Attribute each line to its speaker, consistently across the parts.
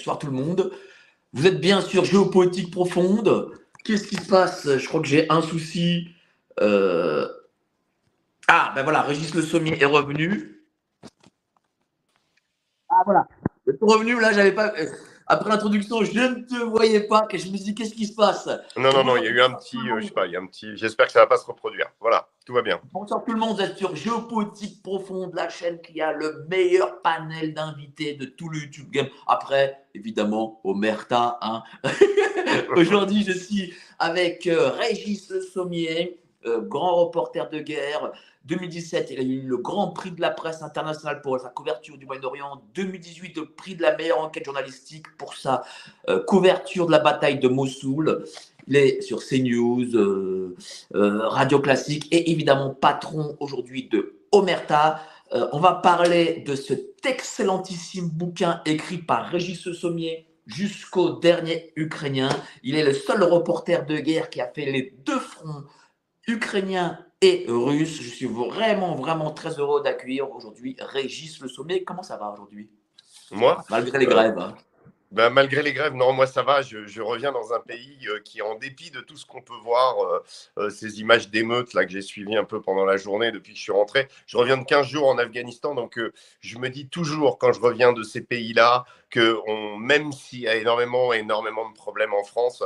Speaker 1: Bonsoir tout le monde. Vous êtes bien sûr géopolitique profonde. Qu'est-ce qui se passe? Je crois que j'ai un souci. Euh, Ah, ben voilà, Régis Le Sommier est revenu. Ah, voilà. Le revenu, là, j'avais pas. Après l'introduction, je ne te voyais pas. Je me suis dit, qu'est-ce qui se passe?
Speaker 2: Non, non, non, il y a eu un petit, euh, je sais pas, il y a un petit. J'espère que ça va pas se reproduire. Voilà, tout va bien.
Speaker 1: Bonsoir tout le monde, vous êtes sur Géopolitique Profonde, la chaîne qui a le meilleur panel d'invités de tout le YouTube Game. Après, évidemment, Omerta. Hein. Aujourd'hui, je suis avec euh, Régis Le Sommier, euh, grand reporter de guerre. 2017, il a eu le grand prix de la presse internationale pour sa couverture du Moyen-Orient. 2018, le prix de la meilleure enquête journalistique pour sa euh, couverture de la bataille de Mossoul. Il est sur CNews, euh, euh, Radio Classique et évidemment patron aujourd'hui de Omerta. On va parler de cet excellentissime bouquin écrit par Régis Sommier jusqu'au dernier Ukrainien. Il est le seul reporter de guerre qui a fait les deux fronts ukrainien et russe. Je suis vraiment, vraiment très heureux d'accueillir aujourd'hui Régis Le Sommier. Comment ça va aujourd'hui?
Speaker 2: Moi,
Speaker 1: Malgré les
Speaker 2: Euh,
Speaker 1: grèves. hein.
Speaker 2: ben, malgré les grèves, non, moi ça va. Je, je reviens dans un pays euh, qui, en dépit de tout ce qu'on peut voir, euh, euh, ces images d'émeutes là que j'ai suivies un peu pendant la journée depuis que je suis rentré, je reviens de 15 jours en Afghanistan, donc je me dis toujours quand je reviens de ces pays-là que on, même s'il y a énormément, énormément de problèmes en France,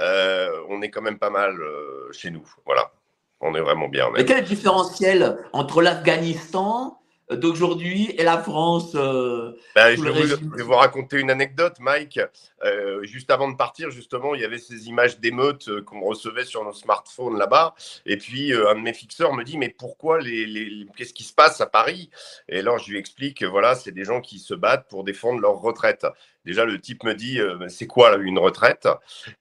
Speaker 2: euh, on est quand même pas mal euh, chez nous. Voilà, on est vraiment bien.
Speaker 1: Mais quel est le différentiel entre l'Afghanistan d'aujourd'hui et la France euh, sous
Speaker 2: je, vais vous, raconter une anecdote, Mike. Euh, juste avant de partir, justement, il y avait ces images d'émeutes euh, qu'on recevait sur nos smartphones là-bas. Et puis, un de mes fixeurs me dit, mais pourquoi les, les- les- qu'est-ce qui se passe à Paris? Et là, je lui explique, que, voilà, c'est des gens qui se battent pour défendre leur retraite. Déjà, le type me dit, euh, c'est quoi une retraite?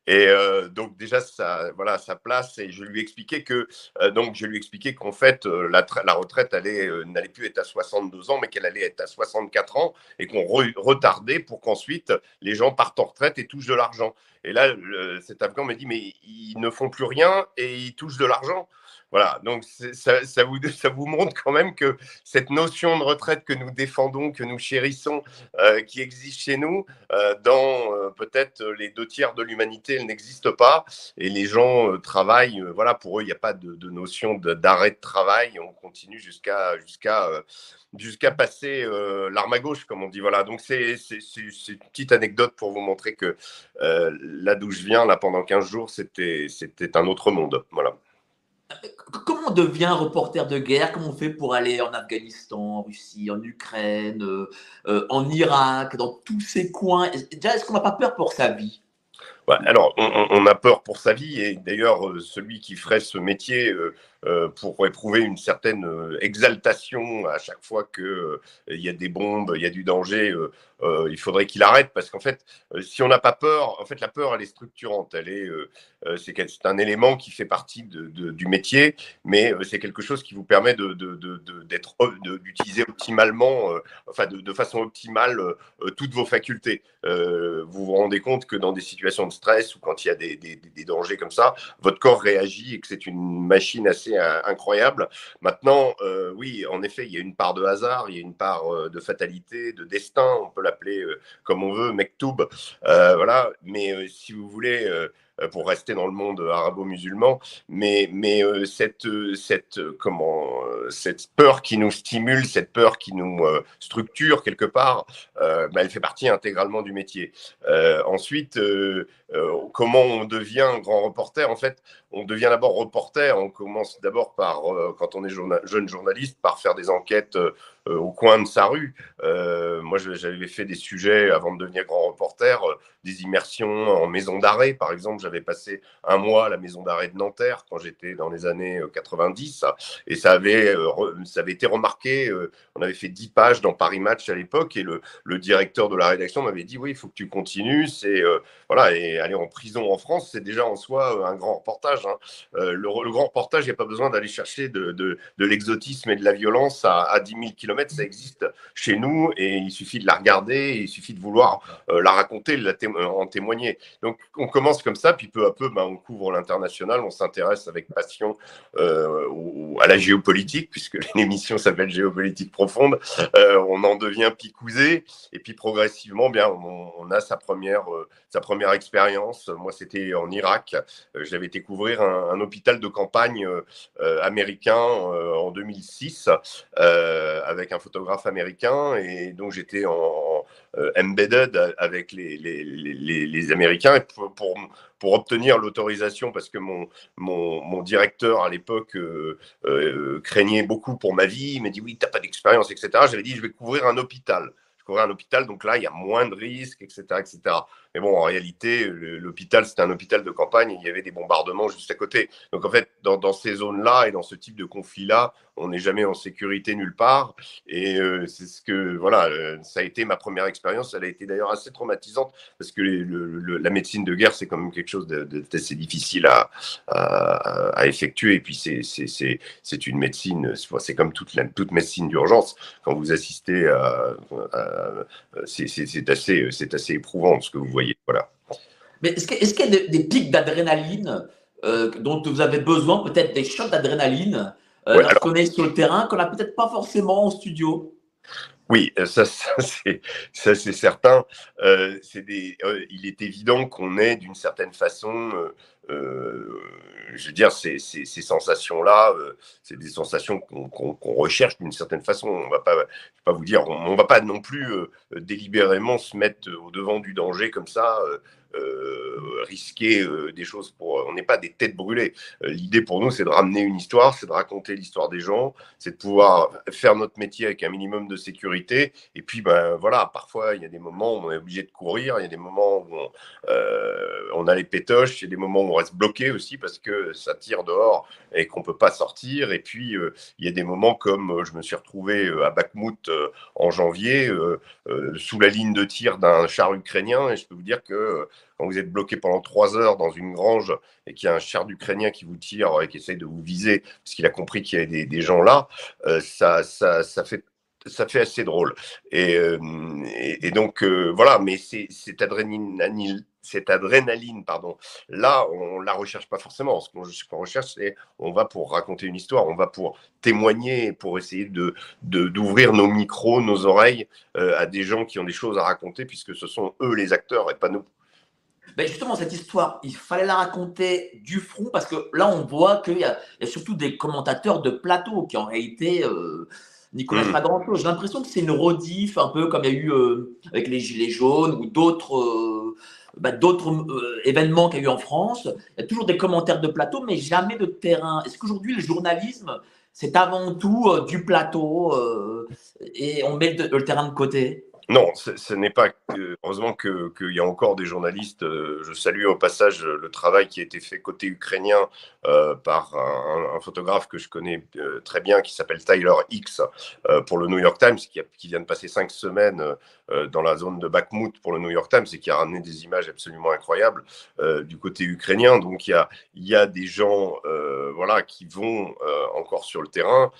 Speaker 2: Et euh, donc, déjà, ça, voilà, ça place. Et je lui expliquais que, euh, donc, je lui expliquais qu'en fait, la, la retraite allait, n'allait plus être à 62 ans, mais qu'elle allait être à 64 ans et qu'on re- retardait pour qu'ensuite les gens partent en retraite et touchent de l'argent. Et là, cet Afghan me dit, mais ils ne font plus rien et ils touchent de l'argent. Voilà, donc ça, vous, montre quand même que cette notion de retraite que nous défendons, que nous chérissons, euh, qui existe chez nous, euh, dans euh, peut-être les deux tiers de l'humanité, elle n'existe pas. Et les gens travaillent, voilà, pour eux, il n'y a pas de, notion d'arrêt de, travail. On continue jusqu'à jusqu'à jusqu'à passer l'arme à gauche, comme on dit. Voilà, donc c'est une petite anecdote pour vous montrer que là d'où je viens, là pendant 15 jours, c'était un autre monde. Voilà.
Speaker 1: C- Comment on devient reporter de guerre? Comment on fait pour aller en Afghanistan, en Russie, en Ukraine, euh, euh, en Irak, dans tous ces coins? Est-ce qu'on n'a pas peur pour sa vie?
Speaker 2: Alors, on, a peur pour sa vie, et d'ailleurs, euh, celui qui ferait ce métier euh, euh, pour éprouver une certaine euh, exaltation à chaque fois qu'il il y a des bombes, il y a du danger, euh, euh, il faudrait qu'il arrête, parce qu'en fait, euh, si on n'a pas peur, en fait, la peur, elle est structurante, elle est, euh, euh, c'est un élément qui fait partie de- du métier, mais euh, c'est quelque chose qui vous permet de, d'être, d'utiliser optimalement, euh, enfin, de, façon optimale, euh, euh, toutes vos facultés. Euh, vous vous rendez compte que dans des situations de stress ou quand il y a des- des- des dangers comme ça, votre corps réagit et que c'est une machine assez euh, incroyable. Maintenant, euh, oui, en effet, il y a une part de hasard, il y a une part euh, de fatalité, de destin, on peut l'appeler comme on veut, Mektoub, voilà. Mais si vous voulez, pour rester dans le monde arabo-musulman, mais, mais euh, cette, euh, cette, euh, comment, euh, cette peur qui nous stimule, cette peur qui nous euh, structure quelque part, euh, bah, elle fait partie intégralement du métier. Euh, ensuite, euh, euh, comment on devient grand reporter? En fait, on devient d'abord reporter. On commence d'abord par, euh, quand on est jeune journaliste, par faire des enquêtes euh, euh, au coin de sa rue. Euh, moi, j'avais fait des sujets avant de devenir grand reporter, euh, des immersions en maison d'arrêt. Par exemple, j'avais passé un mois à la maison d'arrêt de Nanterre quand j'étais dans les années euh, 90, et ça avait, euh, ça avait été remarqué. euh, on avait fait 10 pages dans Paris Match à l'époque, et le, le directeur de la rédaction m'avait dit oui, il faut que tu continues. C'est euh, voilà, et aller en prison en France, c'est déjà en soi euh, un grand reportage. hein. Euh, le, grand reportage, il n'y a pas besoin d'aller chercher de, de, de l'exotisme et de la violence à, à 10 000 km ça existe chez nous et il suffit de la regarder, il suffit de vouloir la raconter, la en témoigner. Donc on commence comme ça, puis peu à peu, ben, on couvre l'international, on s'intéresse avec passion à la géopolitique, puisque l'émission s'appelle Géopolitique profonde. on en devient picousé et puis progressivement, bien, on, a sa première, sa première expérience. Moi, c'était en Irak. J'avais été couvrir un, hôpital de campagne américain en 2006 avec un photographe américain et donc j'étais en, embedded avec les, les, les, Américains pour, pour, obtenir l'autorisation, parce que mon, mon, mon directeur à l'époque euh, euh, craignait beaucoup pour ma vie, il m'a dit oui, tu n'as pas d'expérience, etc. J'avais dit je vais couvrir un hôpital. Je couvrir un hôpital, donc là, il y a moins de risques, etc. etc. Mais bon, en réalité, l'hôpital, c'était un hôpital de campagne il y avait des bombardements juste à côté. Donc en fait, dans, ces zones-là et dans ce type de conflit-là, on n'est jamais en sécurité nulle part. Et euh, c'est ce que, voilà, euh, ça a été ma première expérience. Elle a été d'ailleurs assez traumatisante parce que la médecine de guerre, c'est quand même quelque chose d'assez difficile à, à, effectuer. Et puis, c'est une médecine, c'est comme toute, toute médecine d'urgence. Quand vous assistez à. c'est assez, assez éprouvant ce que vous voyez. Voilà.
Speaker 1: Mais est-ce qu'il y a des, pics d'adrénaline euh, dont vous avez besoin, peut-être des chocs d'adrénaline euh, lorsqu'on est sur le terrain, qu'on n'a peut-être pas forcément en studio?
Speaker 2: Oui, euh, ça, ça c'est certain. Euh, des, euh, il est évident qu'on est d'une certaine façon, je veux dire, ces, ces, ces sensations-là, c'est des sensations qu'on recherche d'une certaine façon. On va pas, je vais pas vous dire, on, va pas non plus délibérément se mettre au devant du danger comme ça. Euh, risquer euh, des choses pour. On n'est pas des têtes brûlées. Euh, l'idée pour nous, c'est de ramener une histoire, c'est de raconter l'histoire des gens, c'est de pouvoir faire notre métier avec un minimum de sécurité. Et puis, ben voilà, parfois, il y a des moments où on est obligé de courir, il y a des moments où on, a les pétoches, il y a des moments où on reste bloqué aussi parce que ça tire dehors et qu'on peut pas sortir. Et puis, il y a des moments comme je me suis retrouvé à Bakhmut en janvier, sous la ligne de tir d'un char ukrainien, et je peux vous dire que quand vous êtes bloqué pendant trois heures dans une grange et qu'il y a un char d'Ukrainien qui vous tire et qui essaye de vous viser parce qu'il a compris qu'il y avait des, gens là, euh, ça, ça, ça, fait ça fait assez drôle. Et, euh, donc, euh, voilà, mais cette adrénaline, cette adrénaline, pardon, là, on la recherche pas forcément. Ce qu'on recherche, c'est on va pour raconter une histoire, on va pour témoigner, pour essayer de d'ouvrir nos micros, nos oreilles à des gens qui ont des choses à raconter, puisque ce sont eux les acteurs et pas nous.
Speaker 1: Ben justement, cette histoire, il fallait la raconter du front parce que là, on voit qu'il y, a surtout des commentateurs de plateau qui en réalité euh, n'y connaissent mmh. pas grand-chose. J'ai l'impression que c'est une rediff, un peu comme il y a eu euh, avec les Gilets jaunes ou d'autres euh, bah, d'autres événements qu'il y a eu en France. Il y a toujours des commentaires de plateau, mais jamais de terrain. Est-ce qu'aujourd'hui, le journalisme, c'est avant tout du plateau et on met le terrain de côté?
Speaker 2: Non, ce n'est pas. Heureusement qu'il y a encore des journalistes. Euh, je salue au passage le travail qui a été fait côté ukrainien euh, par un, photographe que je connais euh, très bien qui s'appelle Tyler X pour le New York Times, qui, vient de passer cinq semaines dans la zone de Bakhmut pour le New York Times et qui a ramené des images absolument incroyables du côté ukrainien. Donc il y a, y a des gens voilà, qui vont encore sur le terrain.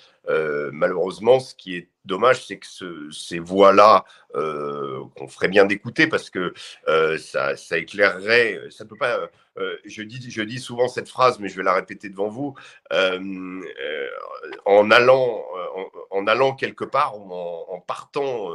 Speaker 2: Malheureusement, ce qui est dommage, c'est que ces voix-là, euh, qu'on ferait bien d'écouter parce que euh, ça, éclairerait, ça peut pas. Euh, je, dis, je dis souvent cette phrase, mais je vais la répéter devant vous. en, allant, en, allant quelque part ou en, partant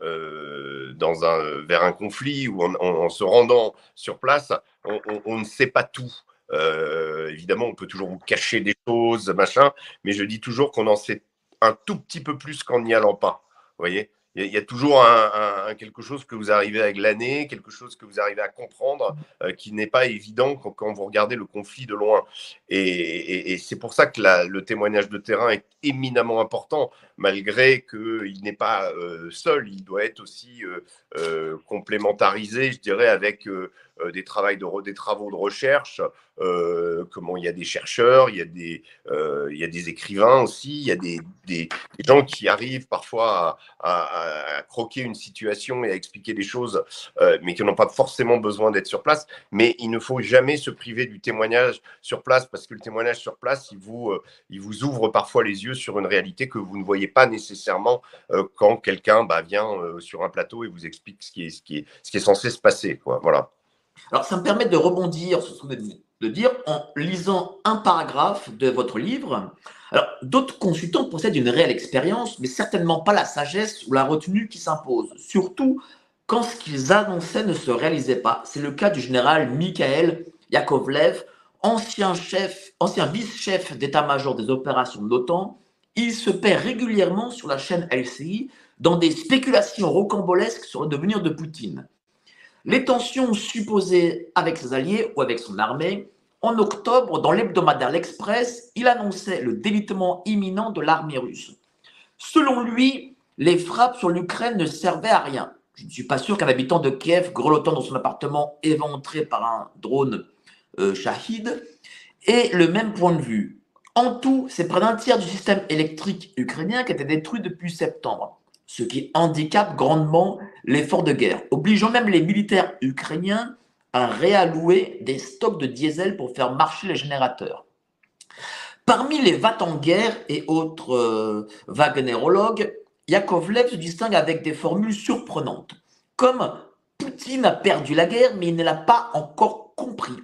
Speaker 2: vers un conflit ou en, se rendant sur place, on ne sait pas tout. Euh, évidemment, on peut toujours vous cacher des choses, machin, mais je dis toujours qu'on en sait un tout petit peu plus qu'en n'y allant pas. Vous voyez il y, a toujours un, quelque chose que vous arrivez avec l'année, quelque chose que vous arrivez à comprendre, euh, qui n'est pas évident quand, vous regardez le conflit de loin. Et, c'est pour ça que le témoignage de terrain est éminemment important, malgré qu'il n'est pas euh, seul, il doit être aussi complémentarisé, je dirais, avec des, de, des travaux de recherche, euh, comment il y a des chercheurs, il y a des, euh, il y a des écrivains aussi, il y a des, des, gens qui arrivent parfois à, croquer une situation et à expliquer des choses, euh, mais qui n'ont pas forcément besoin d'être sur place. Mais il ne faut jamais se priver du témoignage sur place parce que le témoignage sur place, il vous, il vous ouvre parfois les yeux sur une réalité que vous ne voyez pas nécessairement quand quelqu'un bah, vient sur un plateau et vous explique ce qui est, censé se passer. Voilà.
Speaker 1: Alors, ça me permet de rebondir sur ce que vous de dire en lisant un paragraphe de votre livre. Alors, d'autres consultants possèdent une réelle expérience, mais certainement pas la sagesse ou la retenue qui s'impose, surtout quand ce qu'ils annonçaient ne se réalisait pas. C'est le cas du général Mikhail Yakovlev, ancien chef, ancien vice-chef d'état-major des opérations de l'OTAN. Il se paie régulièrement sur la chaîne LCI dans des spéculations rocambolesques sur le devenir de Poutine les tensions supposées avec ses alliés ou avec son armée. En octobre, dans l'hebdomadaire L'Express, il annonçait le délitement imminent de l'armée russe. Selon lui, les frappes sur l'Ukraine ne servaient à rien. Je ne suis pas sûr qu'un habitant de Kiev, grelottant dans son appartement éventré par un drone euh, Shahid, ait le même point de vue. En tout, c'est près d'un tiers du système électrique ukrainien qui a été détruit depuis septembre ce qui handicape grandement l'effort de guerre, obligeant même les militaires ukrainiens à réallouer des stocks de diesel pour faire marcher les générateurs. Parmi les vats en guerre et autres euh, Wagnerologues, Yakovlev se distingue avec des formules surprenantes, comme Poutine a perdu la guerre mais il ne l'a pas encore compris,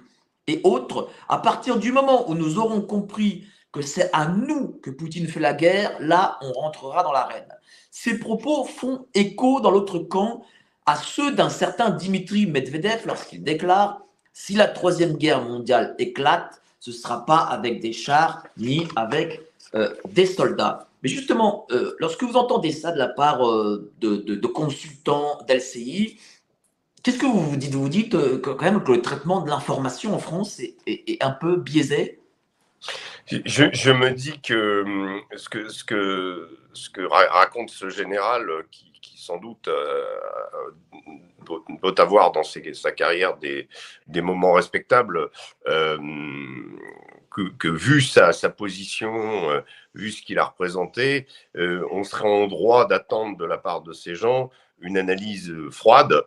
Speaker 1: et autres, à partir du moment où nous aurons compris que c'est à nous que Poutine fait la guerre, là on rentrera dans l'arène. Ces propos font écho dans l'autre camp à ceux d'un certain Dimitri Medvedev lorsqu'il déclare Si la troisième guerre mondiale éclate, ce ne sera pas avec des chars ni avec euh, des soldats. Mais justement, euh, lorsque vous entendez ça de la part euh, de, consultants d'LCI, qu'est-ce que vous vous dites? Vous dites quand même que le traitement de l'information en France est, un peu biaisé?
Speaker 2: Je, me dis que hum, ce que, ce que ce que raconte ce général euh, qui, sans doute euh, doit, avoir dans sa carrière des, des moments respectables, euh, que, vu sa, position, vu ce qu'il a représenté, on serait en droit d'attendre de la part de ces gens une analyse froide,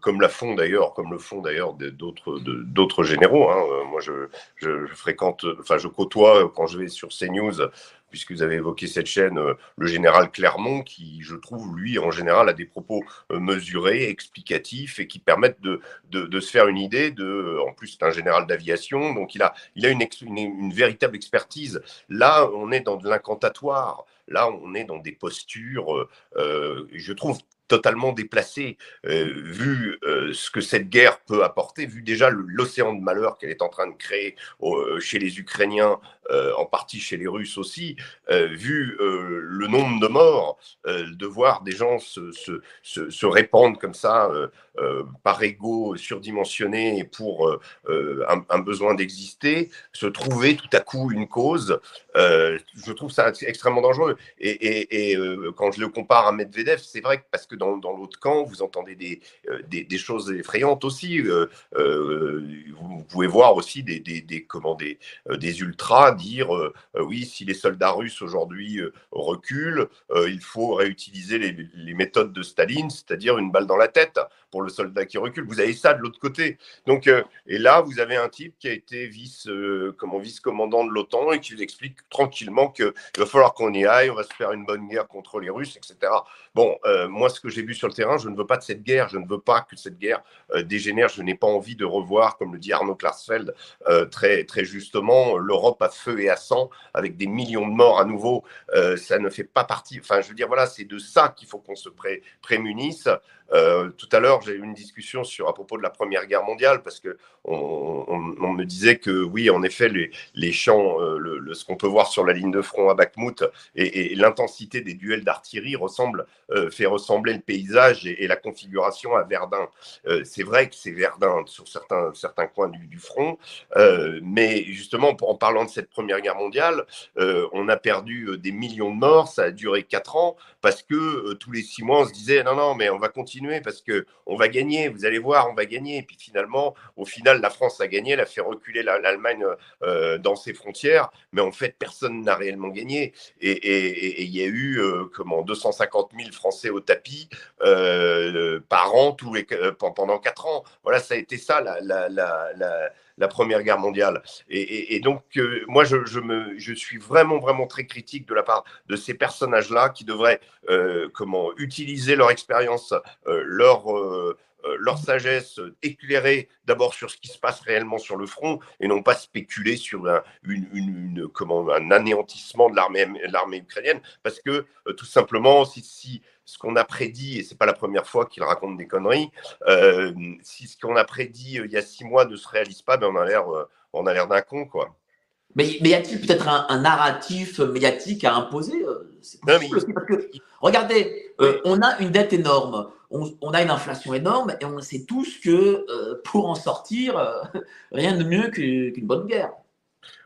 Speaker 2: comme la font d'ailleurs, comme le font d'ailleurs d'autres d'autres généraux. Hein. Moi, je, fréquente, enfin, je côtoie quand je vais sur CNews puisque vous avez évoqué cette chaîne, euh, le général Clermont, qui, je trouve, lui, en général, a des propos euh, mesurés, explicatifs et qui permettent de, de, se faire une idée. De, en plus, c'est un général d'aviation, donc il a, il a une, une, véritable expertise. Là, on est dans de l'incantatoire. Là, on est dans des postures, euh, je trouve, totalement déplacé, euh, vu euh, ce que cette guerre peut apporter, vu déjà l'océan de malheur qu'elle est en train de créer euh, chez les Ukrainiens, en partie chez les Russes aussi, vu le nombre de morts, de voir des gens se, se, se, répandre comme ça par ego surdimensionné pour un, un, besoin d'exister, se trouver tout à coup une cause, je trouve ça extrêmement dangereux. Et, et, et quand je le compare à Medvedev, c'est vrai que parce que dans, l'autre camp, vous entendez des, euh, des, choses effrayantes aussi. Euh, euh, vous pouvez voir aussi des, des, comment, des, des ultras dire oui, si les soldats russes aujourd'hui reculent, il faut réutiliser les, méthodes de Staline, c'est-à-dire une balle dans la tête pour le soldat qui recule. Vous avez ça de l'autre côté. Donc, et là, vous avez un type qui a été vice, comment, vice-commandant de l'OTAN et qui vous explique tranquillement qu'il va falloir qu'on y aille, on va se faire une bonne guerre contre les Russes, etc. Bon, moi, ce que j'ai vu sur le terrain, je ne veux pas de cette guerre, je ne veux pas que cette guerre euh, dégénère, je n'ai pas envie de revoir, comme le dit Arnaud Klarsfeld euh, très, justement, l'Europe à feu et à sang, avec des millions de morts à nouveau, euh, ça ne fait pas partie, enfin je veux dire, voilà, c'est de ça qu'il faut qu'on se prémunisse. Euh, tout à l'heure, j'ai eu une discussion sur, à propos de la Première Guerre mondiale, parce que on, me disait que oui, en effet, les, champs, euh, le, ce qu'on peut voir sur la ligne de front à Bakhmut et, l'intensité des duels d'artillerie ressemble, euh, fait ressembler le paysage et, la configuration à Verdun. c'est vrai que c'est Verdun sur certains, certains coins du, du front, mais justement, en parlant de cette Première Guerre mondiale, on a perdu des millions de morts, ça a duré quatre ans, parce que tous les six mois, on se disait non, non, mais on va continuer parce que on va gagner, vous allez voir, on va gagner. Et puis finalement, au final, la France a gagné, elle a fait reculer l'Allemagne euh, dans ses frontières, mais en fait, personne n'a réellement gagné. Et il y a eu comment 250 000 Français au tapis par an tous les, pendant quatre ans. Voilà, ça a été ça la Première Guerre mondiale. Et, donc, euh, moi, je, me, je suis vraiment, vraiment très critique de la part de ces personnages-là qui devraient euh, comment, utiliser leur expérience, euh, leur, leur sagesse éclairée d'abord sur ce qui se passe réellement sur le front et non pas spéculer sur un, une, comment, un anéantissement de l'armée ukrainienne. Parce que, tout simplement, si, si ce qu'on a prédit, et c'est pas la première fois qu'il raconte des conneries, euh, si ce qu'on a prédit euh, il y a six mois ne se réalise pas, ben on a l'air, euh, on a l'air d'un con, quoi.
Speaker 1: Mais, mais y a-t-il peut-être un, narratif médiatique à imposer regardez, on a une dette énorme, on, a une inflation énorme, et on sait tous que pour en sortir, rien de mieux qu'une bonne guerre.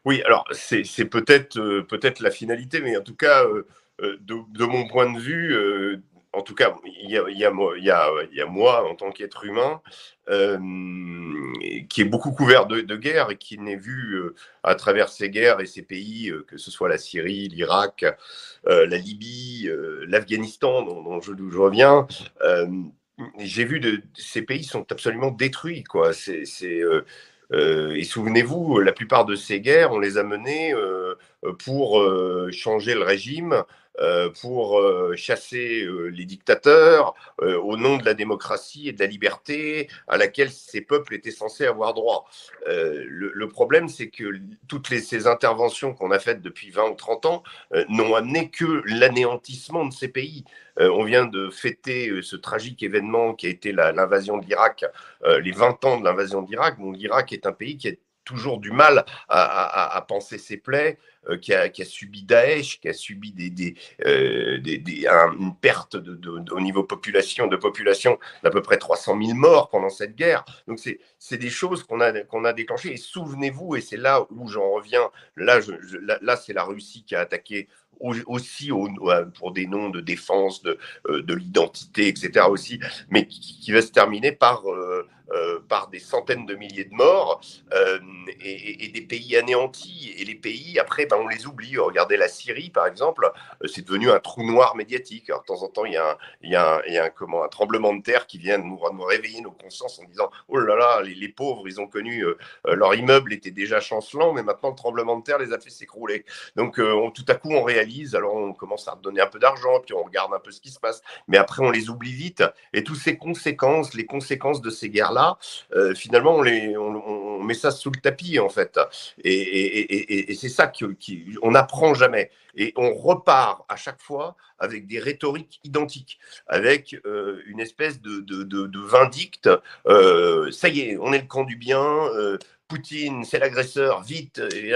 Speaker 2: Oui, alors c'est, peut-être, peut-être la finalité, mais en tout cas, de, mon point de vue, en tout cas, il y a, moi en tant qu'être humain euh, qui est beaucoup couvert de, guerre et qui n'est vu euh, à travers ces guerres et ces pays, euh, que ce soit la Syrie, l'Irak, la Libye, l'Afghanistan, dont, je, reviens. J'ai vu de ces pays sont absolument détruits, et souvenez-vous, la plupart de ces guerres, on les a menées pour changer le régime, euh, pour euh, chasser euh, les dictateurs au nom de la démocratie et de la liberté à laquelle ces peuples étaient censés avoir droit. Le, problème, c'est que toutes ces interventions qu'on a faites depuis 20 ou 30 ans n'ont amené que l'anéantissement de ces pays. on vient de fêter ce tragique événement qui a été l'invasion de l'Irak, les 20 ans de l'invasion de l'Irak. Bon, L'Irak est un pays qui a toujours du mal à, penser ses plaies, euh, qui, a, subi Daesh, qui a subi des, des, euh, une perte de, au niveau population, de population d'à peu près 300 000 morts pendant cette guerre. Donc c'est des choses qu'on a, qu'on a déclenchées. Et souvenez-vous, et c'est là où j'en reviens, là, là, c'est la Russie qui a attaqué aussi pour des noms de défense de, euh, de l'identité, etc. aussi, mais qui, va se terminer par euh, par des centaines de milliers de morts euh, et, des pays anéantis. Et les pays, après, ben, on les oublie. Regardez la Syrie, par exemple, euh, c'est devenu un trou noir médiatique. Alors, de temps en temps, il y a un, y a il y a un, un tremblement de terre qui vient nous, nous réveiller nos consciences en disant Oh là là, les, pauvres, ils ont connu, leur immeuble était déjà chancelant, mais maintenant, le tremblement de terre les a fait s'écrouler. Donc, tout à coup, on réalise, alors on commence à redonner un peu d'argent, puis on regarde un peu ce qui se passe, mais après, on les oublie vite. Et toutes ces conséquences, les conséquences de ces guerres-là, euh, finalement, on, les, met ça sous le tapis, en fait. Et, c'est ça qu'on n'apprend jamais. Et on repart à chaque fois avec des rhétoriques identiques, avec euh, une espèce de, de, vindicte. Euh, ça y est, on est le camp du bien. Poutine, c'est l'agresseur, vite, et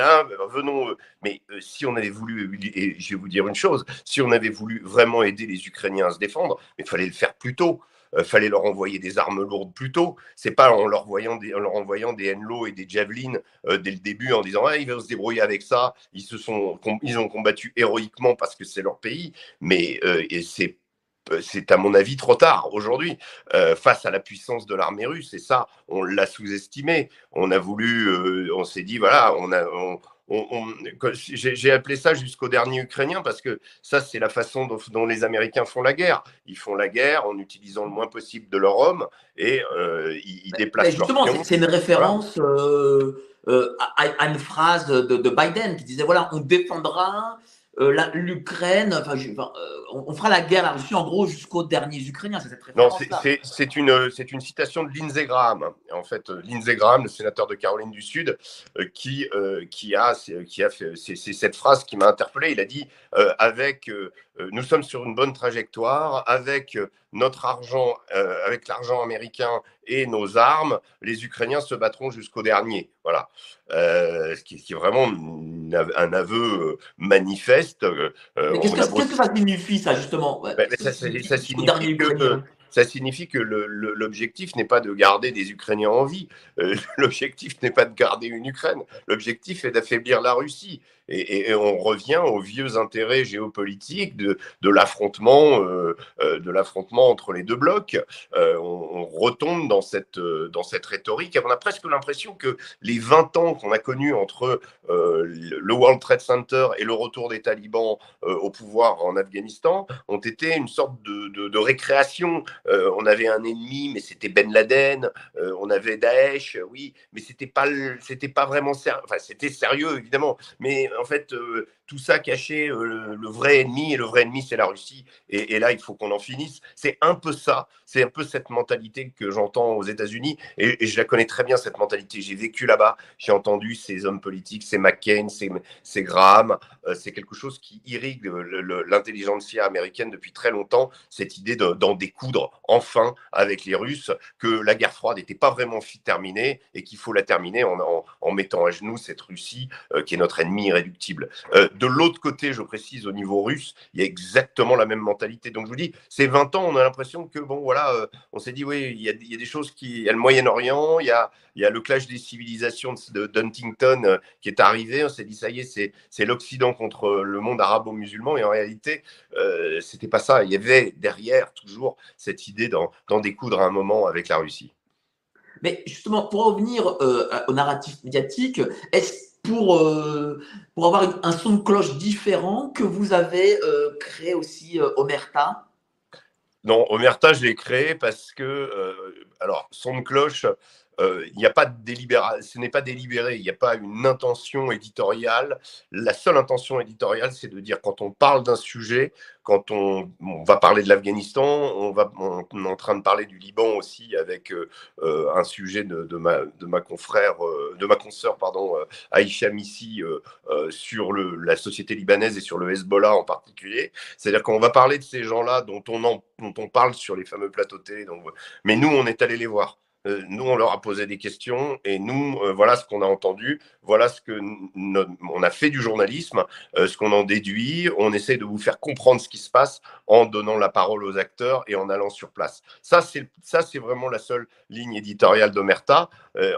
Speaker 2: venons. Mais si on avait voulu, et je vais vous dire une chose, si on avait voulu vraiment aider les Ukrainiens à se défendre, il fallait le faire plus tôt. Euh, fallait leur envoyer des armes lourdes plus tôt. C'est pas en leur, envoyant des, en leur envoyant des Enlo et des Javelin euh, dès le début en disant ah, ils vont se débrouiller avec ça. Ils, se sont, ils ont combattu héroïquement parce que c'est leur pays, mais euh, c'est c'est à mon avis trop tard aujourd'hui. Face à la puissance de l'armée russe et ça on l'a sous-estimé. On a voulu on s'est dit voilà on a j'ai appelé ça jusqu'au dernier Ukrainien parce que ça, c'est la façon dont, les Américains font la guerre. Ils font la guerre en utilisant le moins possible de leur homme et euh, ils, déplacent
Speaker 1: Justement, c'est une référence euh, euh, à, une phrase de, Biden qui disait voilà, on défendra euh, l'Ukraine, enfin, euh, on, fera la guerre à la Russie en gros jusqu'aux derniers Ukrainiens. C'est cette
Speaker 2: Non, c'est une, une citation de Lindsey Graham. En fait, euh, Lindsey Graham, le sénateur de Caroline du Sud, qui, qui, a, qui a fait. C'est cette phrase qui m'a interpellé. Il a dit avec, nous sommes sur une bonne trajectoire, avec notre argent, avec l'argent américain et nos armes, les Ukrainiens se battront jusqu'au dernier. Voilà. ce, qui, est vraiment un aveu manifeste.
Speaker 1: Qu'est-ce que, ça signifie, ça, justement?
Speaker 2: Ça, signifie que ça signifie que l'objectif n'est pas de garder des Ukrainiens en vie. Euh, l'objectif n'est pas de garder une Ukraine. L'objectif est d'affaiblir la Russie. Et, on revient aux vieux intérêts géopolitiques de, l'affrontement, euh, euh, de l'affrontement entre les deux blocs. on, retombe dans cette, dans cette rhétorique. on a presque l'impression que les 20 ans qu'on a connus entre le World Trade Center et le retour des talibans au pouvoir en Afghanistan ont été une sorte de, de, de récréation. on avait un ennemi, mais c'était Ben Laden. on avait Daesh, oui, mais c'était pas, c'était pas vraiment sérieux. Enfin, c'était sérieux évidemment, mais en fait, euh, tout ça cachait euh, le, vrai ennemi, et le vrai ennemi, c'est la Russie. Et, là, il faut qu'on en finisse. C'est un peu ça, c'est un peu cette mentalité que j'entends aux États-Unis, et, je la connais très bien, cette mentalité. J'ai vécu là-bas, j'ai entendu ces hommes politiques, ces McCain, ces, Graham, euh, c'est quelque chose qui irrigue l'intelligentsia américaine depuis très longtemps, cette idée d'en découdre enfin avec les Russes, que la guerre froide n'était pas vraiment terminée et qu'il faut la terminer en, en, mettant à genoux cette Russie qui est notre ennemi irréductible de l'autre côté, je précise, au niveau russe, il y a exactement la même mentalité. Donc je vous dis, ces 20 ans, on a l'impression que, bon, voilà, euh, on s'est dit, oui, il y, a, des choses qui. Il y a le Moyen-Orient, il y a, il y a le clash des civilisations de, Huntington euh, qui est arrivé. On s'est dit, ça y est, c'est l'Occident contre le monde arabo-musulman. Et en réalité, euh, c'était pas ça. Il y avait derrière toujours cette idée d'en découdre à un moment avec la Russie.
Speaker 1: Mais justement, pour revenir au narratif médiatique, est-ce pour, euh, pour avoir un son de cloche différent que vous avez euh, créé aussi euh, Omerta?
Speaker 2: Non, Omerta, je l'ai créé parce que, alors, son de cloche, il n'y a pas de ce n'est pas délibéré, il n'y a pas une intention éditoriale. La seule intention éditoriale, c'est de dire quand on parle d'un sujet, quand on, va parler de l'Afghanistan, on, va, est en train de parler du Liban aussi avec euh, euh, un sujet de, ma, confrère, euh, de ma consoeur, pardon, Aïcha Missi, sur la société libanaise et sur le Hezbollah en particulier. C'est-à-dire qu'on va parler de ces gens-là dont on, parle sur les fameux plateaux télé. Mais nous, on est allé les voir. Euh, nous, on leur a posé des questions et nous, euh, voilà ce qu'on a entendu, voilà ce que on a fait du journalisme, euh, ce qu'on en déduit. On essaie de vous faire comprendre ce qui se passe en donnant la parole aux acteurs et en allant sur place. Ça, c'est ça, c'est vraiment la seule ligne éditoriale d'Omerta.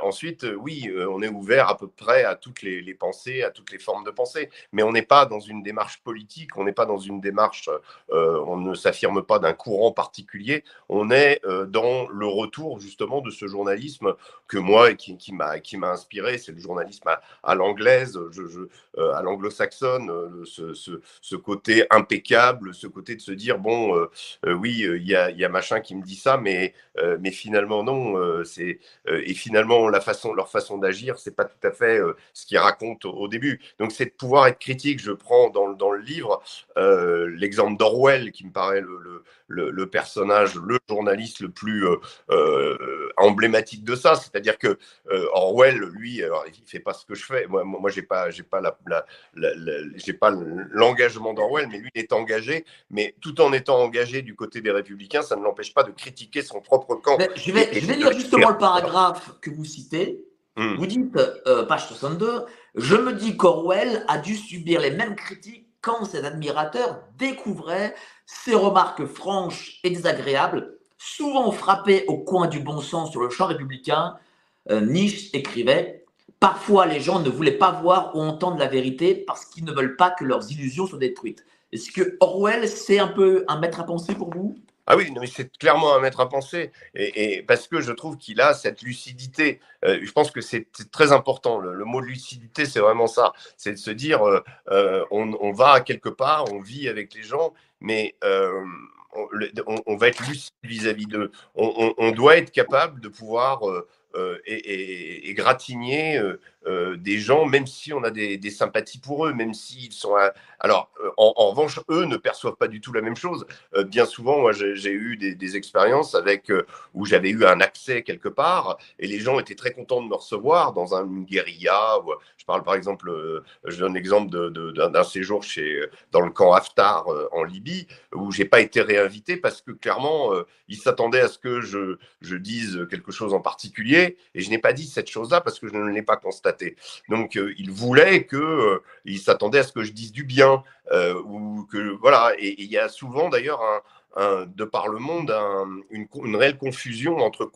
Speaker 2: ensuite, oui, on est ouvert à peu près à toutes les, pensées, à toutes les formes de pensée, mais on n'est pas dans une démarche politique, on n'est pas dans une démarche, on ne s'affirme pas d'un courant particulier. On est dans le retour justement de ce journalisme que moi et qui, m'a qui m'a inspiré, c'est le journalisme à, l'anglaise, euh, à l'anglo-saxonne, euh, ce, côté impeccable, ce côté de se dire bon, euh, oui, il y a, y a, machin qui me dit ça, mais mais finalement non, c'est et finalement la façon leur façon d'agir, c'est pas tout à fait ce qu'ils racontent au, début. Donc c'est de pouvoir être critique. Je prends dans, dans le livre l'exemple d'Orwell qui me paraît le, le, personnage, le journaliste le plus emblématique de ça. C'est-à-dire que euh, Orwell, lui, alors, il fait pas ce que je fais. Moi, moi, j'ai pas, j'ai pas la, j'ai pas l'engagement d'Orwell, mais lui il est engagé. Mais tout en étant engagé du côté des Républicains, ça ne l'empêche pas de critiquer son propre camp.
Speaker 1: je vais, je vais lire justement le paragraphe que vous citez. Hmm. Vous dites, euh, page 62, je me dis qu'Orwell a dû subir les mêmes critiques quand ses admirateurs découvraient ses remarques franches et désagréables souvent frappé au coin du bon sens sur le champ républicain, euh, Nietzsche écrivait Parfois, les gens ne voulaient pas voir ou entendre la vérité parce qu'ils ne veulent pas que leurs illusions soient détruites. Est-ce que Orwell, c'est un peu un maître à penser pour vous?
Speaker 2: Ah oui, mais c'est clairement un maître à penser, et, parce que je trouve qu'il a cette lucidité. Euh, je pense que c'est très important. Le, mot de lucidité, c'est vraiment ça. C'est de se dire, euh, on, va quelque part, on vit avec les gens, mais on, va être lucide vis-à-vis d'eux. On, doit être capable de pouvoir euh, euh, et, et, gratigner euh, des gens, même si on a des, sympathies pour eux, même s'ils sont. Alors, euh, en, revanche, eux ne perçoivent pas du tout la même chose. Euh, bien souvent, moi, j'ai eu des, expériences avec où j'avais eu un accès quelque part et les gens étaient très contents de me recevoir dans une guérilla. je parle par exemple, je donne l'exemple d'un séjour chez, dans le camp Haftar en Libye où j'ai pas été réinvité parce que clairement, ils s'attendaient à ce que je, je dise quelque chose en particulier et je n'ai pas dit cette chose-là parce que je ne l'ai pas constaté. Donc, euh, il voulait que, euh, il s'attendait à ce que je dise du bien, euh, ou que voilà. Et il y a souvent d'ailleurs de par le monde une, réelle confusion entre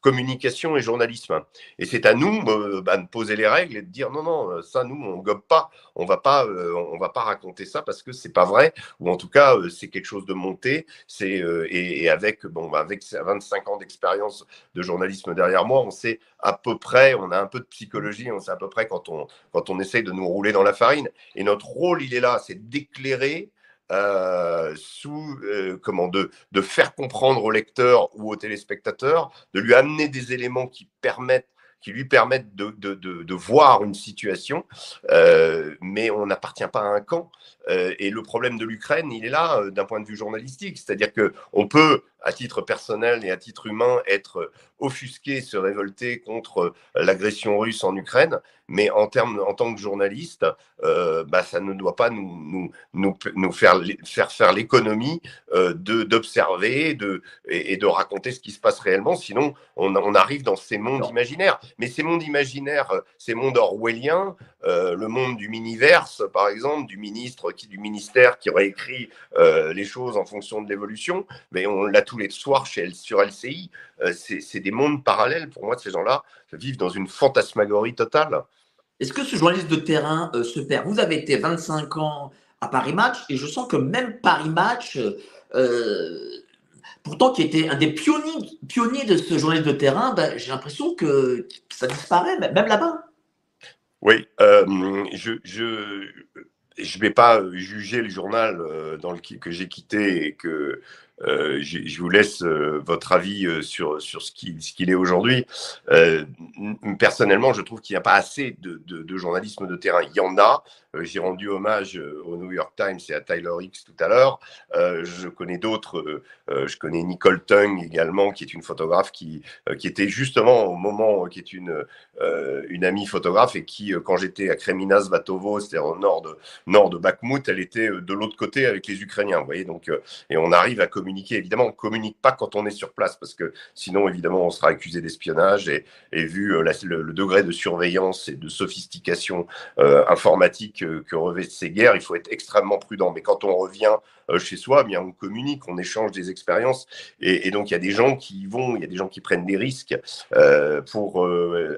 Speaker 2: communication et journalisme. Et c'est à nous euh, bah, de poser les règles et de dire non, non, ça, nous, on gobe pas. On va pas, euh, on va pas raconter ça parce que c'est pas vrai, ou en tout cas, euh, c'est quelque chose de monté. C'est et, avec bon, bah, avec 25 ans d'expérience de journalisme derrière moi, on sait à peu près, on a un peu de psychologie, on sait à peu près quand on quand on essaye de nous rouler dans la farine. Et notre rôle, il est là, c'est d'éclairer euh, sous euh, comment de, de faire comprendre au lecteur ou au téléspectateur, de lui amener des éléments qui permettent qui lui permettent de, de, de, voir une situation, euh, mais on n'appartient pas à un camp. et le problème de l'Ukraine, il est là d'un point de vue journalistique, c'est-à-dire que on peut à titre personnel et à titre humain, être offusqué, se révolter contre l'agression russe en Ukraine, mais en, termes, en tant que journaliste, euh, bah, ça ne doit pas nous, nous, nous, faire, faire faire l'économie euh, d'observer de, et, de raconter ce qui se passe réellement, sinon on, on arrive dans ces mondes imaginaires. Mais ces mondes imaginaires, ces mondes orwelliens, euh, le monde du miniverse, par exemple, du ministre, qui, du ministère qui aurait écrit euh, les choses en fonction de l'évolution, mais on l'a tous les soirs chez, sur LCI. Euh, c'est des mondes parallèles. Pour moi, ces gens-là vivent dans une fantasmagorie totale.
Speaker 1: Est-ce que ce journaliste de terrain se perd Vous avez été 25 ans à Paris Match et je sens que même Paris Match, pourtant qui était un des pionniers, pionniers de ce journaliste de terrain, ben, j'ai l'impression que ça disparaît, même là-bas.
Speaker 2: Oui, euh, je je je vais pas juger le journal euh, dans le que j'ai quitté et que euh, je vous laisse euh, votre avis euh, sur, sur ce qu'il est aujourd'hui. personnellement, je trouve qu'il n'y a pas assez de, de, de, journalisme de terrain. Il y en a. J'ai rendu hommage au New York Times et à Tyler Hicks tout à l'heure. je connais d'autres. je connais Nicole Tung également, qui est une photographe qui, qui était justement au moment, qui est une, une amie photographe et qui, quand j'étais à Kreminas Vatovo, c'est-à-dire au nord de, nord de Bakhmut, elle était de l'autre côté avec les Ukrainiens. Vous voyez, donc, et on arrive à communiquer Évidemment, on ne communique pas quand on est sur place parce que sinon, évidemment, on sera accusé d'espionnage et, vu euh, le, degré de surveillance et de sophistication euh, informatique euh, que revêtent ces guerres, il faut être extrêmement prudent. Mais quand on revient chez soi, bien, on communique, on échange des expériences et, donc il y a des gens qui y vont, il y a des gens qui prennent des risques pour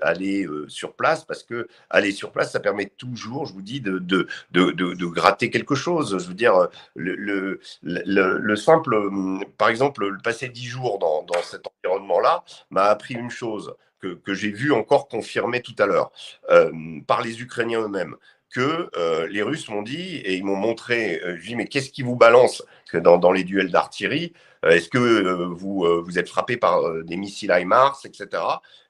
Speaker 2: aller sur place parce que aller sur place, ça permet toujours, je vous dis, de, de, de, de gratter quelque chose. Je veux dire, le, le, le simple par exemple, le passer dix jours dans, cet environnement-là m'a appris une chose que, j'ai vu encore confirmer tout à l'heure euh, par les Ukrainiens eux-mêmes que euh, les Russes m'ont dit, et ils m'ont montré, euh, je dis, mais qu'est-ce qui vous balance? Dans, les duels d'artillerie Est-ce que vous, vous êtes frappé par des missiles HIMARS, etc.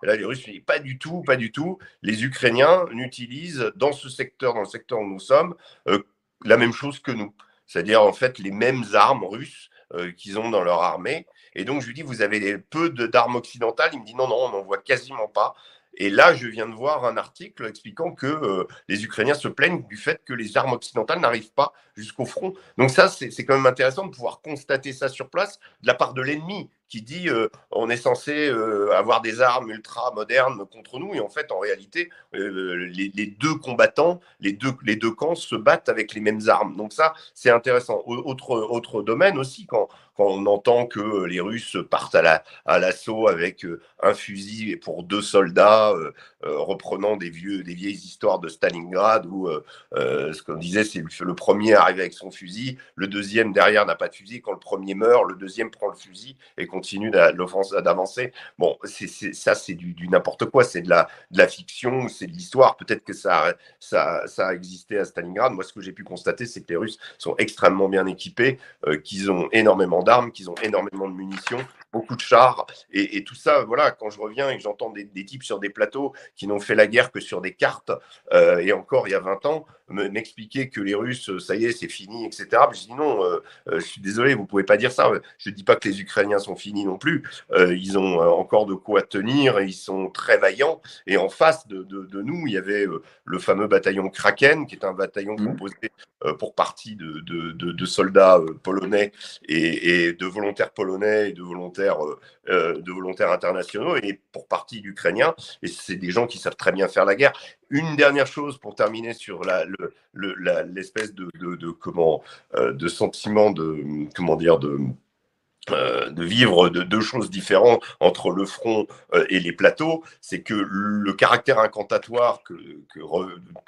Speaker 2: Et là, les Russes m'ont dit, pas du tout, pas du tout. Les Ukrainiens n'utilisent dans ce secteur, dans le secteur où nous sommes, la même chose que nous. C'est-à-dire, en fait, les mêmes armes russes euh, qu'ils ont dans leur armée. Et donc, je lui dis, vous avez peu d'armes occidentales? Il me dit, non, non, on n'en voit quasiment pas. Et là, je viens de voir un article expliquant que euh, les Ukrainiens se plaignent du fait que les armes occidentales n'arrivent pas jusqu'au front. Donc ça, c'est quand même intéressant de pouvoir constater ça sur place de la part de l'ennemi qui dit euh, on est censé euh, avoir des armes ultra modernes contre nous. Et en fait en réalité euh, les, deux combattants les deux les deux camps se battent avec les mêmes armes. Donc ça c'est intéressant. Autre autre domaine aussi quand on entend que les Russes partent à la à l'assaut avec un fusil pour deux soldats reprenant des vieilles histoires de Stalingrad où ce qu'on disait c'est le premier arrivé avec son fusil le deuxième derrière n'a pas de fusil quand le premier meurt le deuxième prend le fusil et continue d'avancer. Bon, ça, c'est du, n'importe quoi. C'est de la, fiction, c'est de l'histoire. Peut-être que ça, ça, a existé à Stalingrad. Moi, ce que j'ai pu constater, c'est que les Russes sont extrêmement bien équipés, euh, qu'ils ont énormément d'armes, qu'ils ont énormément de munitions, beaucoup de chars. Et, tout ça, voilà, quand je reviens et que j'entends des, types sur des plateaux qui n'ont fait la guerre que sur des cartes, euh, et encore il y a 20 ans, m'expliquer que les Russes, ça y est, c'est fini, etc. Je dis non, euh, je suis désolé, vous pouvez pas dire ça. Je dis pas que les Ukrainiens sont finis non plus. Euh, ils ont euh, encore de quoi tenir et ils sont très vaillants. Et en face de, nous, il y avait euh, le fameux bataillon Kraken, qui est un bataillon mmh. composé pour partie de, de soldats polonais et, de volontaires polonais et de volontaires, de volontaires internationaux et pour partie d'Ukrainiens. Et c'est des gens qui savent très bien faire la guerre. Une dernière chose pour terminer sur l'espèce de, comment, de sentiment de, comment dire, de euh, de vivre de deux choses différentes entre le front euh, et les plateaux, c'est que le caractère incantatoire que,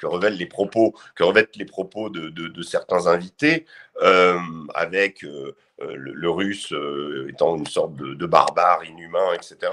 Speaker 2: révèlent les propos, que revêtent les propos de, certains invités, euh, avec le, russe étant une sorte de, barbare inhumain, etc.,